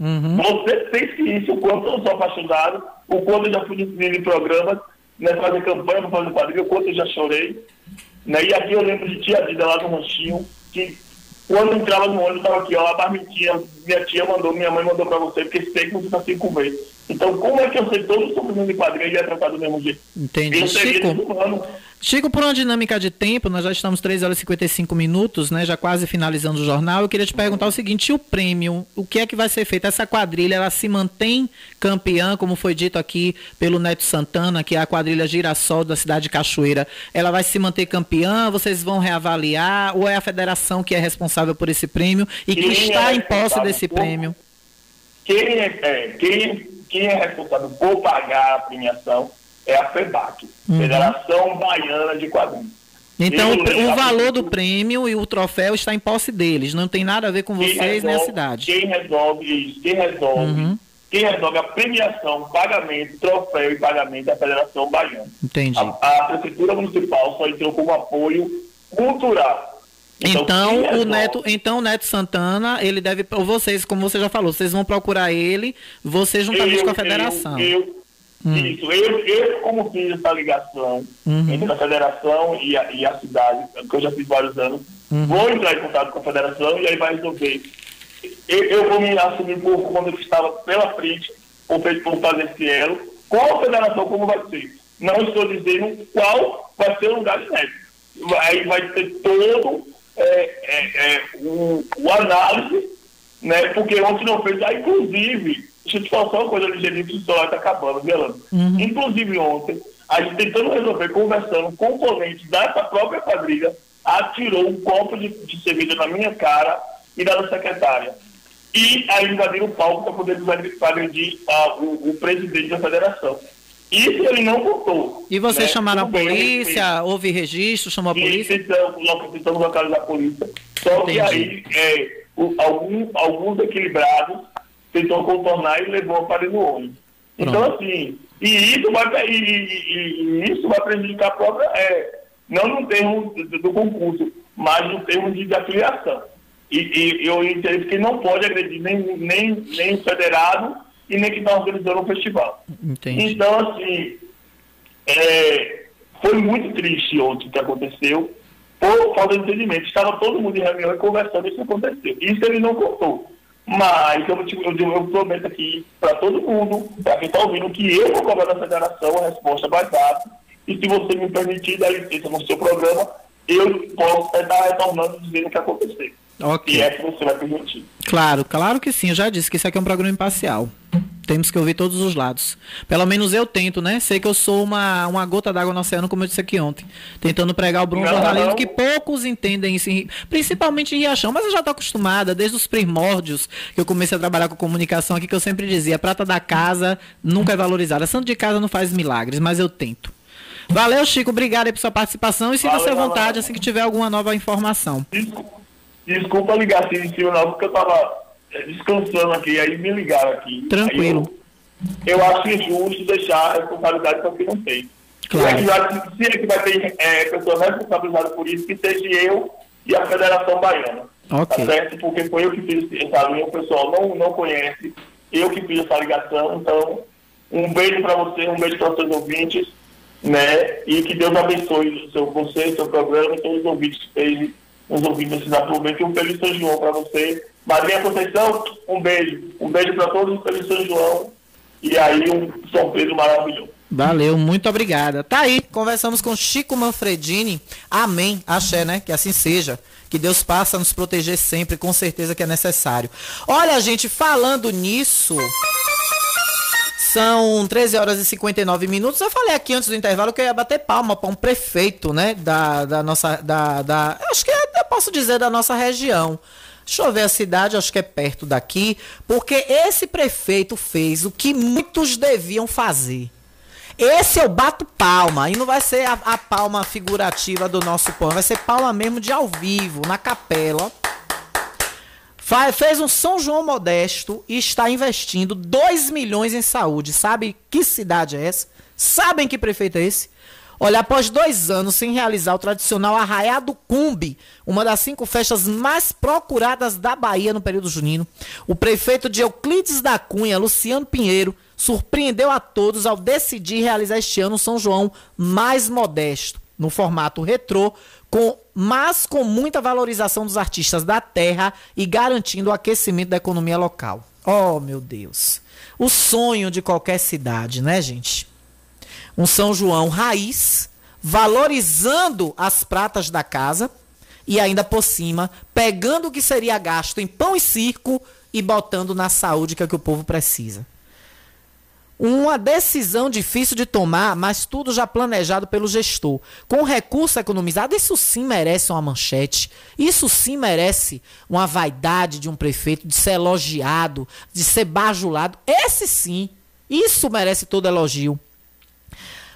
Uhum. Você pense isso, o quanto eu sou apaixonado, o quanto eu já fui em em programas, né, fazer campanha para fazer quadrilha, o quanto eu já chorei. Né? E aqui eu lembro de tia Vida lá no Ranchinho, que quando entrava no ônibus, estava aqui, ó, a marmitinha, minha tia mandou, minha mãe mandou para você, porque sei que você está sem comer. Então, como é que eu sei todo sofrimento de quadrilha ia tratar do mesmo jeito? Entendi. Eu Chico. Chico, por uma dinâmica de tempo, nós já estamos 3 horas e 55 minutos, né? Já quase finalizando o jornal. Eu queria te perguntar o seguinte: e o prêmio? O que é que vai ser feito? Essa quadrilha, ela se mantém campeã, como foi dito aqui pelo Neto Santana, que é a quadrilha Girassol da cidade de Cachoeira. Ela vai se manter campeã? Vocês vão reavaliar? Ou é a federação que é responsável por esse prêmio e que Quem está é em posse desse por- prêmio? Quem é, é, quem, quem é responsável por pagar a premiação é a FEBAC, Uhum. Federação Baiana de Quadrinhos. Então, o, o valor do prêmio e o troféu está em posse deles. Não tem nada a ver com vocês nem a resolve- cidade. Quem resolve isso, quem resolve, Uhum. quem resolve a premiação, pagamento, troféu e pagamento é a Federação Baiana. Entendi. A, a Prefeitura Municipal só entrou como apoio cultural. Então, quem o resolve- Neto, então o Neto Santana, ele deve, ou vocês, como você já falou, vocês vão procurar ele, vocês juntamente eu, com a federação. Eu, eu- Hum. Isso, eu, eu como fiz essa ligação Uhum. entre a federação e a, e a cidade, que eu já fiz vários anos, Uhum. vou entrar em contato com a federação e aí vai resolver. Eu, eu vou me assumir por quando eu estava pela frente, fe- por fazer esse elo, com a federação como vai ser. Não estou dizendo qual vai ser o lugar de Neto. Aí vai ter todo é, é, é, o, o análise, né? Porque ontem não fez, ah, inclusive, deixa eu te falar só uma coisa ligeirinha que o celular está acabando, Violando. Inclusive ontem, a gente tentando resolver, conversando, componentes dessa própria quadrilha, atirou um copo de, de cerveja na minha cara e da secretária. E aí invadiram o palco para poder desagredir- agredir ah, o, o presidente da federação. Isso ele não contou. E vocês né? chamaram a Tudo bem, polícia, houve registro, chamou a polícia? tentamos, nós tentamos localizar a polícia. Só que Entendi. aí é, o- algum, alguns equilibrados tentou contornar e levou a parede no ônibus. Então, assim, e isso vai, e, e- e isso vai prejudicar a própria, é, não no termo do, do concurso, mas no termo de, de afiliação. E, e eu entendo que não pode agredir nem, nem, nem o federado e nem quem está organizando o festival. Entendi. Então, assim, é, foi muito triste ontem o que aconteceu, por falta de entendimento. Estava todo mundo em reunião e conversando, isso aconteceu. Isso ele não contou. Mas eu, te- eu, eu prometo aqui para todo mundo, para quem está ouvindo, que eu vou cobrar da federação a resposta mais rápida. E se você me permitir dar licença no seu programa, eu posso estar retornando dizendo o que aconteceu. Ok. E é que você vai permitir. Claro, claro que sim. Eu já disse que isso aqui é um programa imparcial. Temos que ouvir todos os lados. Pelo menos eu tento, né? Sei que eu sou uma, uma gota d'água no oceano, como eu disse aqui ontem. Tentando pregar o bom Não, jornalismo que poucos entendem isso, principalmente em Riachão. Mas eu já estou acostumada, desde os primórdios que eu comecei a trabalhar com comunicação aqui, que eu sempre dizia: a prata da casa nunca é valorizada. Santo de casa não faz milagres, mas eu tento. Valeu, Chico. Obrigado aí por sua participação e sinta-se à vontade valeu. assim que tiver alguma nova informação. Desculpa ligar assim em cima, não, porque eu estava descansando aqui, aí me ligaram aqui. Tranquilo. Eu, eu acho injusto deixar a responsabilidade para quem não tem. Claro. Se, é que vai, se que vai ter é, pessoas responsabilizadas por isso, que seja eu e a Federação Baiana. Ok. Tá certo? Porque foi eu que fiz essa linha, o pessoal não, não conhece, eu que fiz essa ligação. Então, um beijo para você, um beijo para os seus ouvintes, né? E que Deus abençoe o seu, você, seu programa e todos os ouvintes que estejam nos ouvindo nesse exato momento. E um feliz São João para você. Maria Conceição, um beijo. Um beijo para todos, um feliz São João. E aí, um São Pedro maravilhoso. Valeu, muito obrigada. Tá aí, conversamos com Chico Manfredini. Amém. Axé, né? Que assim seja. Que Deus passe a nos proteger sempre, com certeza que é necessário. Olha, gente, falando nisso. São 13 horas e 59 minutos. Eu falei aqui antes do intervalo que eu ia bater palma para um prefeito, né? Da, da nossa. Da, da, acho que é- eu posso dizer da nossa região. Deixa eu ver a cidade, acho que é perto daqui. Porque esse prefeito fez o que muitos deviam fazer. Esse eu bato palma. E não vai ser a, a palma figurativa do nosso pão. Vai ser palma mesmo de ao vivo, na capela. Fa- fez um São João modesto e está investindo 2 milhões em saúde. Sabe que cidade é essa? Sabem que prefeito é esse? Olha, após dois anos sem realizar o tradicional Arraiá do Cumbi, uma das cinco festas mais procuradas da Bahia no período junino, o prefeito de Euclides da Cunha, Luciano Pinheiro, surpreendeu a todos ao decidir realizar este ano um São João mais modesto, no formato retrô, com, mas com muita valorização dos artistas da terra e garantindo o aquecimento da economia local. Oh, meu Deus. O sonho de qualquer cidade, né, gente? Um São João raiz, valorizando as pratas da casa e ainda por cima, pegando o que seria gasto em pão e circo e botando na saúde que é o que o povo precisa. Uma decisão difícil de tomar, mas tudo já planejado pelo gestor. Com recurso economizado, isso sim merece uma manchete. Isso sim merece uma vaidade de um prefeito de ser elogiado, de ser bajulado. Esse sim, isso merece todo elogio.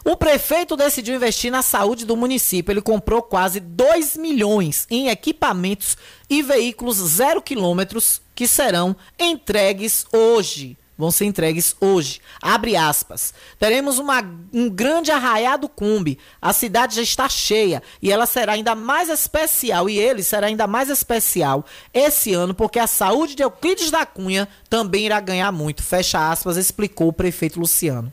O prefeito decidiu investir na saúde do município. Ele comprou quase 2 milhões em equipamentos e veículos zero quilômetros que serão entregues hoje. Vão ser entregues hoje. Abre aspas. Teremos uma, um grande arraiado cumbi. A cidade já está cheia e ela será ainda mais especial. E ele será ainda mais especial esse ano, porque a saúde de Euclides da Cunha também irá ganhar muito. Fecha aspas, explicou o prefeito Luciano.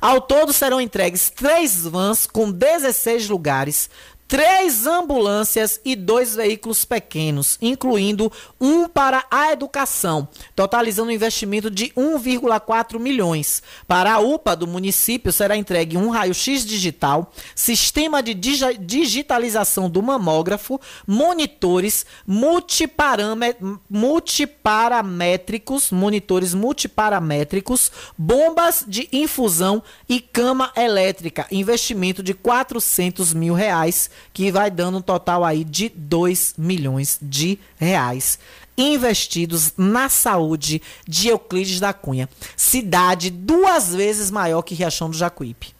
Ao todo serão entregues três vans com 16 lugares, três ambulâncias e dois veículos pequenos, incluindo um para a educação, totalizando um investimento de 1,4 milhões. Para a UPA do município será entregue um raio-x digital, sistema de digitalização do mamógrafo, monitores multiparamétricos, monitores multiparamétricos, bombas de infusão e cama elétrica, investimento de 400 mil reais que vai dando um total aí de 2 milhões de reais investidos na saúde de Euclides da Cunha. Cidade duas vezes maior que Riachão do Jacuípe.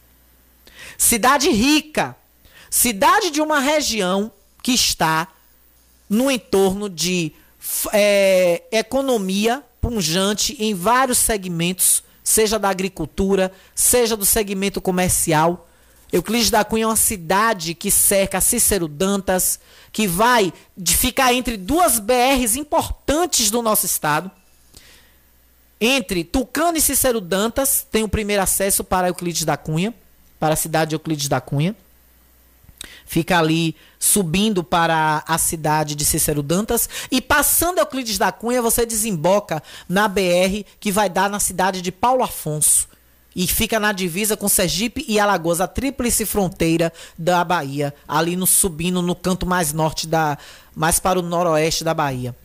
Cidade rica. Cidade de uma região que está no entorno de é, economia punjante em vários segmentos, seja da agricultura, seja do segmento comercial Euclides da Cunha é uma cidade que cerca Cícero Dantas, que vai ficar entre duas BRs importantes do nosso estado. Entre Tucano e Cícero Dantas, tem o primeiro acesso para Euclides da Cunha, para a cidade de Euclides da Cunha. Fica ali subindo para a cidade de Cícero Dantas e passando Euclides da Cunha, você desemboca na BR que vai dar na cidade de Paulo Afonso e fica na divisa com Sergipe e Alagoas, a tríplice fronteira da Bahia, ali no subindo no canto mais norte da, mais para o noroeste da Bahia.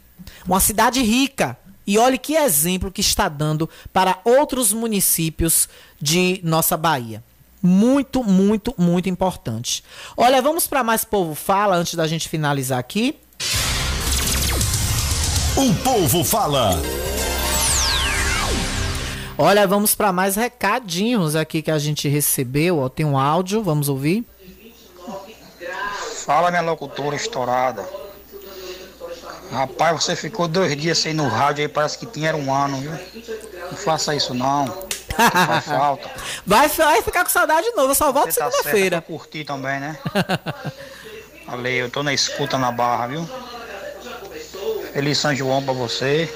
Uma cidade rica. E olhe que exemplo que está dando para outros municípios de nossa Bahia. Muito, muito, muito importante. Olha, vamos para mais povo fala antes da gente finalizar aqui. O povo fala. Olha, vamos para mais recadinhos aqui que a gente recebeu. Ó, tem um áudio, vamos ouvir. Fala, minha locutora estourada. Rapaz, você ficou dois dias sem no rádio aí, parece que tinha um ano, viu? Não faça isso não. Faz falta. Vai, vai ficar com saudade de novo, eu só volto tá segunda-feira. curtir também, né? Valeu, eu tô na escuta na barra, viu? Feliz São João pra você.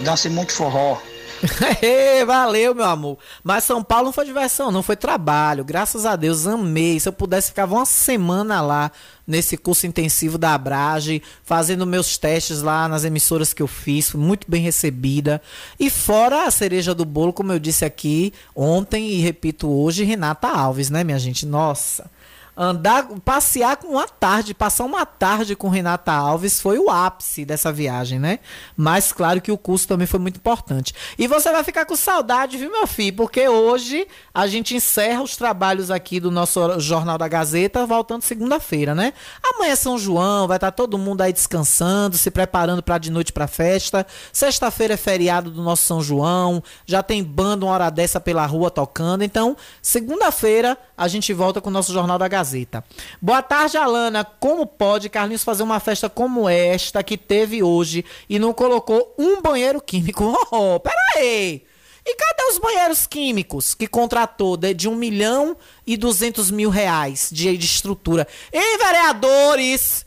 Dance muito forró. Valeu, meu amor. Mas São Paulo não foi diversão, não foi trabalho. Graças a Deus, amei. Se eu pudesse, ficava uma semana lá nesse curso intensivo da Abrage, fazendo meus testes lá nas emissoras que eu fiz, fui muito bem recebida. E fora a cereja do bolo, como eu disse aqui ontem e repito hoje, Renata Alves, né, minha gente? Nossa andar, passear com uma tarde, passar uma tarde com Renata Alves foi o ápice dessa viagem, né? Mas claro que o curso também foi muito importante. E você vai ficar com saudade, viu, meu filho? Porque hoje a gente encerra os trabalhos aqui do nosso Jornal da Gazeta, voltando segunda-feira, né? Amanhã é São João, vai estar todo mundo aí descansando, se preparando para de noite para festa. Sexta-feira é feriado do nosso São João, já tem banda uma hora dessa pela rua tocando. Então, segunda-feira a gente volta com o nosso Jornal da Gazeta. Gazeta. Boa tarde, Alana. Como pode Carlinhos fazer uma festa como esta que teve hoje e não colocou um banheiro químico? Oh, pera aí. E cadê os banheiros químicos que contratou de, de 1 milhão e 200 mil reais de, de estrutura? Ei, vereadores!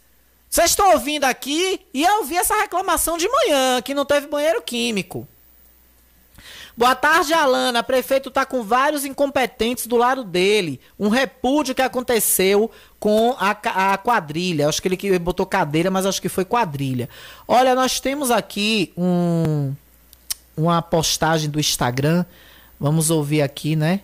Vocês estão ouvindo aqui? E eu vi essa reclamação de manhã, que não teve banheiro químico. Boa tarde, Alana. Prefeito está com vários incompetentes do lado dele. Um repúdio que aconteceu com a, a quadrilha. Acho que ele botou cadeira, mas acho que foi quadrilha. Olha, nós temos aqui um, uma postagem do Instagram. Vamos ouvir aqui, né?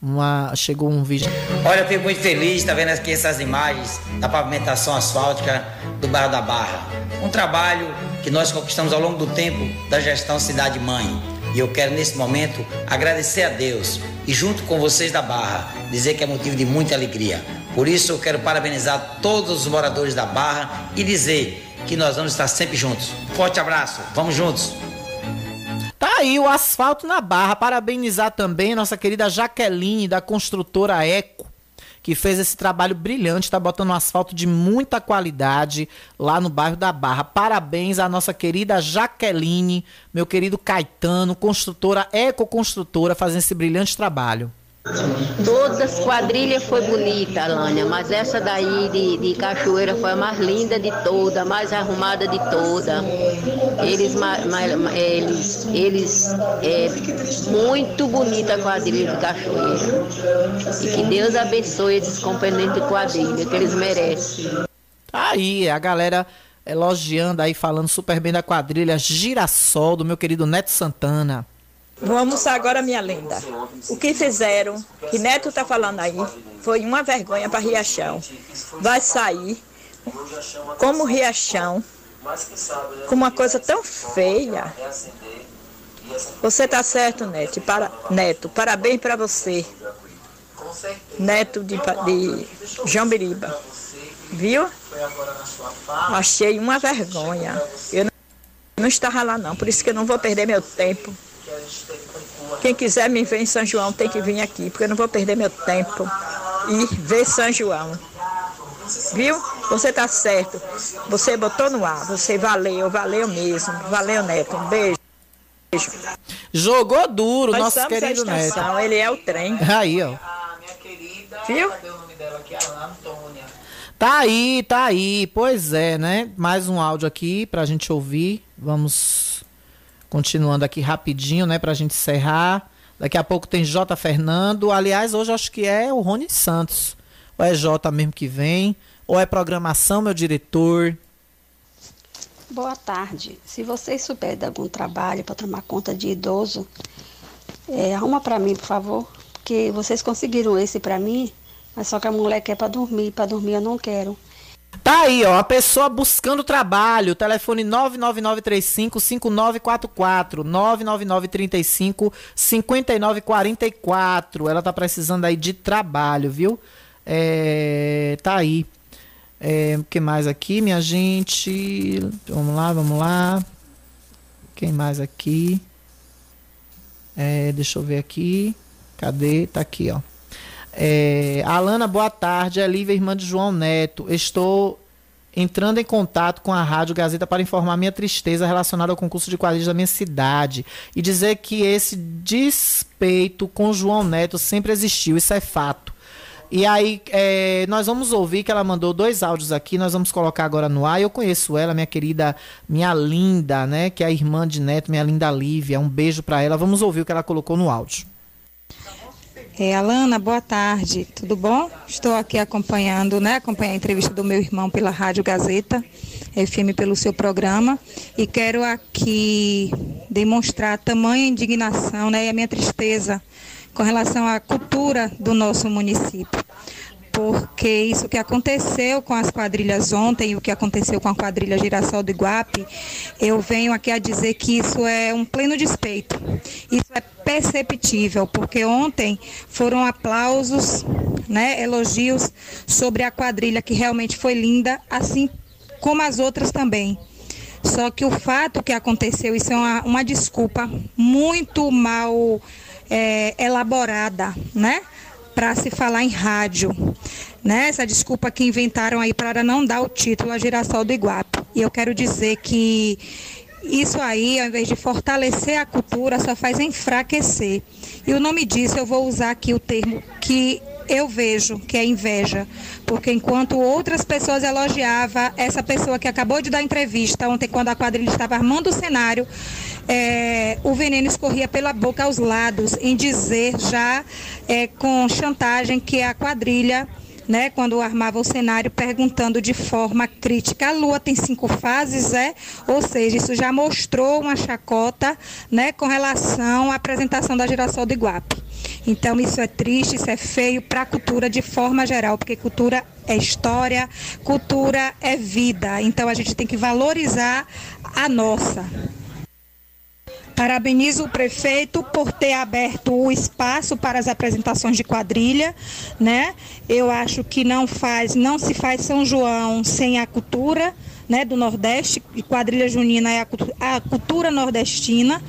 Uma, chegou um vídeo. Olha, eu fico muito feliz, tá vendo aqui essas imagens da pavimentação asfáltica do bairro da Barra. Um trabalho que nós conquistamos ao longo do tempo da gestão Cidade Mãe. E eu quero nesse momento agradecer a Deus e junto com vocês da Barra dizer que é motivo de muita alegria. Por isso eu quero parabenizar todos os moradores da Barra e dizer que nós vamos estar sempre juntos. Forte abraço, vamos juntos. Tá aí o asfalto na barra. Parabenizar também nossa querida Jaqueline, da construtora Eco, que fez esse trabalho brilhante, está botando um asfalto de muita qualidade lá no bairro da Barra. Parabéns à nossa querida Jaqueline, meu querido Caetano, construtora Eco Construtora, fazendo esse brilhante trabalho. Todas as quadrilhas foi bonita, Alânia, mas essa daí de, de Cachoeira foi a mais linda de toda, a mais arrumada de toda. Eles, ma, ma, eles, eles é muito bonita a quadrilha de Cachoeira. E que Deus abençoe esses componentes de quadrilha, que eles merecem. Tá aí, a galera elogiando aí, falando super bem da quadrilha Girassol, do meu querido Neto Santana. Vamos agora, minha linda. O que fizeram, que Neto tá falando aí, foi uma vergonha para Riachão. Vai sair como Riachão, com uma coisa tão feia. Você tá certo, Neto. Para, Neto, parabéns para você. Neto de, de João Biriba. Viu? Achei uma vergonha. Eu não estava lá não, por isso que eu não vou perder meu tempo. Quem quiser me ver em São João tem que vir aqui, porque eu não vou perder meu tempo e ver São João. Viu? Você tá certo. Você botou no ar. Você valeu, valeu mesmo. Valeu, Neto. Um beijo. Jogou duro, Nós nosso querido Neto. estação, Ele é o trem. Aí, ó. Viu? Tá aí, tá aí. Pois é, né? Mais um áudio aqui pra gente ouvir. Vamos continuando aqui rapidinho, né? Pra gente encerrar. Daqui a pouco tem J. Fernando. Aliás, hoje acho que é o Rony Santos. Ou é J mesmo que vem. Ou é programação, meu diretor. Boa tarde. Se vocês souberem de algum trabalho para tomar conta de idoso, é, arruma para mim, por favor. Porque vocês conseguiram esse para mim, mas só que a mulher quer para dormir. Para dormir eu não quero. Tá aí, ó, a pessoa buscando trabalho. Telefone 999355944, 999355944. Ela tá precisando aí de trabalho, viu? É, tá aí. É, o que mais aqui, minha gente? Vamos lá, vamos lá. Quem mais aqui? É, deixa eu ver aqui. Cadê? Tá aqui, ó. É, Alana, boa tarde. É Lívia, irmã de João Neto. Estou entrando em contato com a Rádio Gazeta para informar minha tristeza relacionada ao concurso de quadrilhas da minha cidade e dizer que esse despeito com João Neto sempre existiu, isso é fato. E aí, é, nós vamos ouvir que ela mandou dois áudios aqui, nós vamos colocar agora no ar. Eu conheço ela, minha querida, minha linda, né? Que é a irmã de Neto, minha linda Lívia. Um beijo para ela. Vamos ouvir o que ela colocou no áudio. É, Alana, boa tarde, tudo bom? Estou aqui acompanhando, né, acompanhar a entrevista do meu irmão pela Rádio Gazeta, FM pelo seu programa, e quero aqui demonstrar tamanha indignação, né, e a minha tristeza com relação à cultura do nosso município. Porque isso que aconteceu com as quadrilhas ontem e o que aconteceu com a quadrilha Girassol do Iguape, eu venho aqui a dizer que isso é um pleno despeito. Isso é perceptível, porque ontem foram aplausos, né, elogios sobre a quadrilha que realmente foi linda, assim como as outras também. Só que o fato que aconteceu, isso é uma, uma desculpa muito mal é, elaborada, né? Para se falar em rádio. Né? Essa desculpa que inventaram aí para não dar o título a Girassol do Iguape. E eu quero dizer que isso aí, ao invés de fortalecer a cultura, só faz enfraquecer. E o nome disso, eu vou usar aqui o termo que eu vejo, que é inveja. Porque enquanto outras pessoas elogiavam essa pessoa que acabou de dar entrevista ontem, quando a quadrilha estava armando o cenário, é, o veneno escorria pela boca aos lados, em dizer já é, com chantagem que a quadrilha né, quando armava o cenário, perguntando de forma crítica: a Lua tem cinco fases, é? Ou seja, isso já mostrou uma chacota, né, com relação à apresentação da geração do Iguape. Então, isso é triste, isso é feio para a cultura de forma geral, porque cultura é história, cultura é vida. Então, a gente tem que valorizar a nossa. Parabenizo o prefeito por ter aberto o espaço para as apresentações de quadrilha, né? Eu acho que não faz, não se faz São João sem a cultura, né, do Nordeste, e quadrilha junina é a, a cultura nordestina,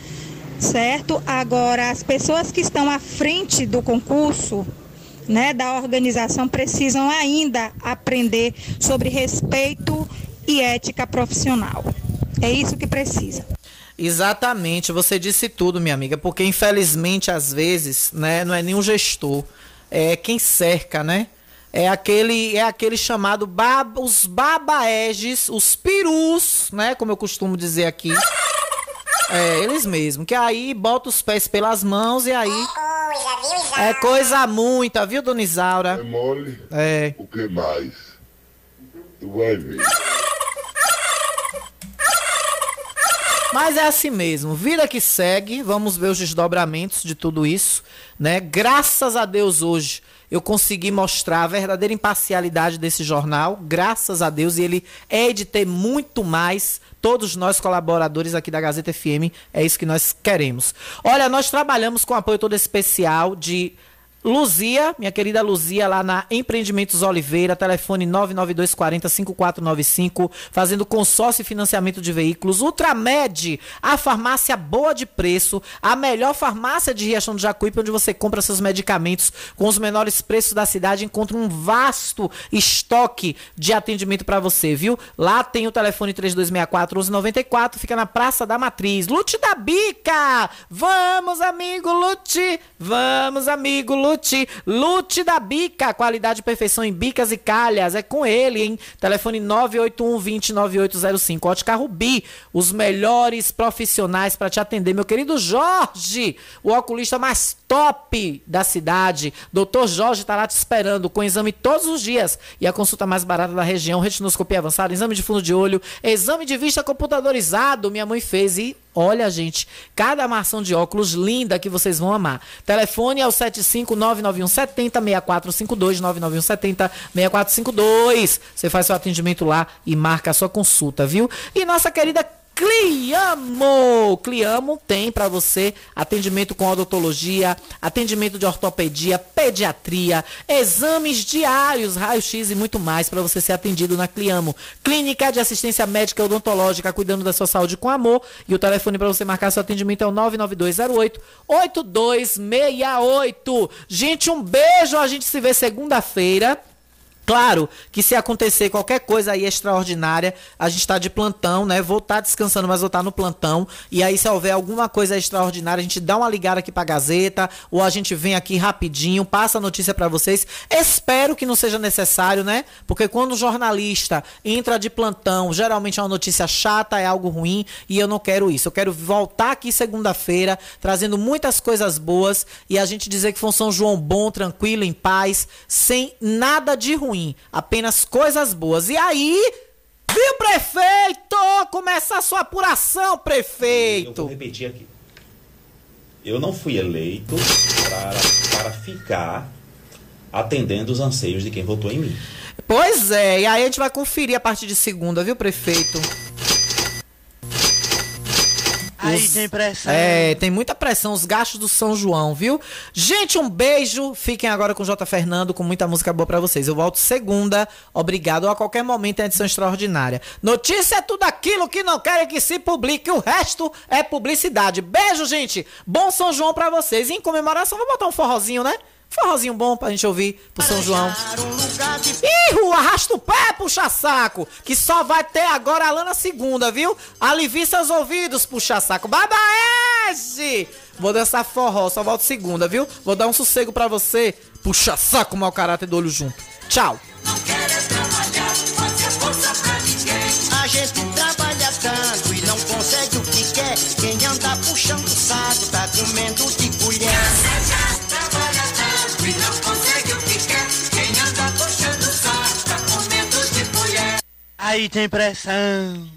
certo? Agora, as pessoas que estão à frente do concurso, né, da organização, precisam ainda aprender sobre respeito e ética profissional. É isso que precisa. Exatamente, você disse tudo, minha amiga, porque infelizmente às vezes, né, não é nenhum gestor, é quem cerca, né? É aquele, é aquele chamado baba, os babaeges, os perus, né, como eu costumo dizer aqui. É, eles mesmos, que aí bota os pés pelas mãos e aí é coisa muita, viu, Dona Isaura? É mole? É. O que mais? Tu vai ver. Mas é assim mesmo, vida que segue, vamos ver os desdobramentos de tudo isso, né? Graças a Deus hoje eu consegui mostrar a verdadeira imparcialidade desse jornal, graças a Deus, e ele é de ter muito mais. Todos nós colaboradores aqui da Gazeta FM, é isso que nós queremos. Olha, nós trabalhamos com apoio todo especial de Luzia, minha querida Luzia, lá na Empreendimentos Oliveira, telefone 992405495, fazendo consórcio e financiamento de veículos. Ultramed, a farmácia boa de preço, a melhor farmácia de Riachão do Jacuípe, onde você compra seus medicamentos com os menores preços da cidade, encontra um vasto estoque de atendimento para você, viu? Lá tem o telefone 3264-1194, fica na Praça da Matriz. Lute da Bica! Vamos, amigo Lute! Vamos, amigo Lute! Lute da Bica, qualidade e perfeição em bicas e calhas. É com ele, hein? Telefone 981 20 9805. Ótica Rubi, os melhores profissionais para te atender. Meu querido Jorge, o oculista mais top da cidade. Doutor Jorge está lá te esperando com exame todos os dias e a consulta mais barata da região, retinoscopia avançada, exame de fundo de olho, exame de vista computadorizado. Minha mãe fez e Olha, gente, cada armação de óculos linda que vocês vão amar. Telefone é o 7599170 6452 99170 6452. Você faz seu atendimento lá e marca a sua consulta, viu? E nossa querida Cliamo! Cliamo tem para você atendimento com odontologia, atendimento de ortopedia, pediatria, exames diários, raio-x e muito mais para você ser atendido na Cliamo. Clínica de assistência médica odontológica, cuidando da sua saúde com amor. E o telefone para você marcar seu atendimento é o 99208 8268. Gente, um beijo, a gente se vê segunda-feira. Claro que se acontecer qualquer coisa aí extraordinária, a gente está de plantão, né? Vou estar tá descansando, mas vou estar tá no plantão. E aí, se houver alguma coisa extraordinária, a gente dá uma ligada aqui pra Gazeta, ou a gente vem aqui rapidinho, passa a notícia para vocês. Espero que não seja necessário, né? Porque quando o jornalista entra de plantão, geralmente é uma notícia chata, é algo ruim, e eu não quero isso. Eu quero voltar aqui segunda-feira, trazendo muitas coisas boas, e a gente dizer que foi um São João bom, tranquilo, em paz, sem nada de ruim ruim, apenas coisas boas. E aí, viu, prefeito? Começa a sua apuração, prefeito. Eu vou repetir aqui. Eu não fui eleito para, para ficar atendendo os anseios de quem votou em mim. Pois é, e aí a gente vai conferir a partir de segunda, viu, prefeito? Aí os... tem pressão. É, tem muita pressão, os gastos do São João, viu? Gente, um beijo. Fiquem agora com o J. Fernando, com muita música boa para vocês. Eu volto segunda. Obrigado. A qualquer momento é edição extraordinária. Notícia é tudo aquilo que não querem que se publique. O resto é publicidade. Beijo, gente. Bom São João para vocês. E em comemoração, vou botar um forrozinho, né? Forrozinho bom pra gente ouvir pro São João. Ih, arrasta o pé, puxa saco. Que só vai ter agora a Lana segunda, viu? Alivie seus ouvidos, puxa saco. Babaese! Vou dançar forró, só volto segunda, viu? Vou dar um sossego pra você. Puxa saco, mau caráter do olho junto. Tchau. A gente trabalha tanto e não consegue o que quer. Quem anda puxando saco tá comendo de colher. Aí tem pressão.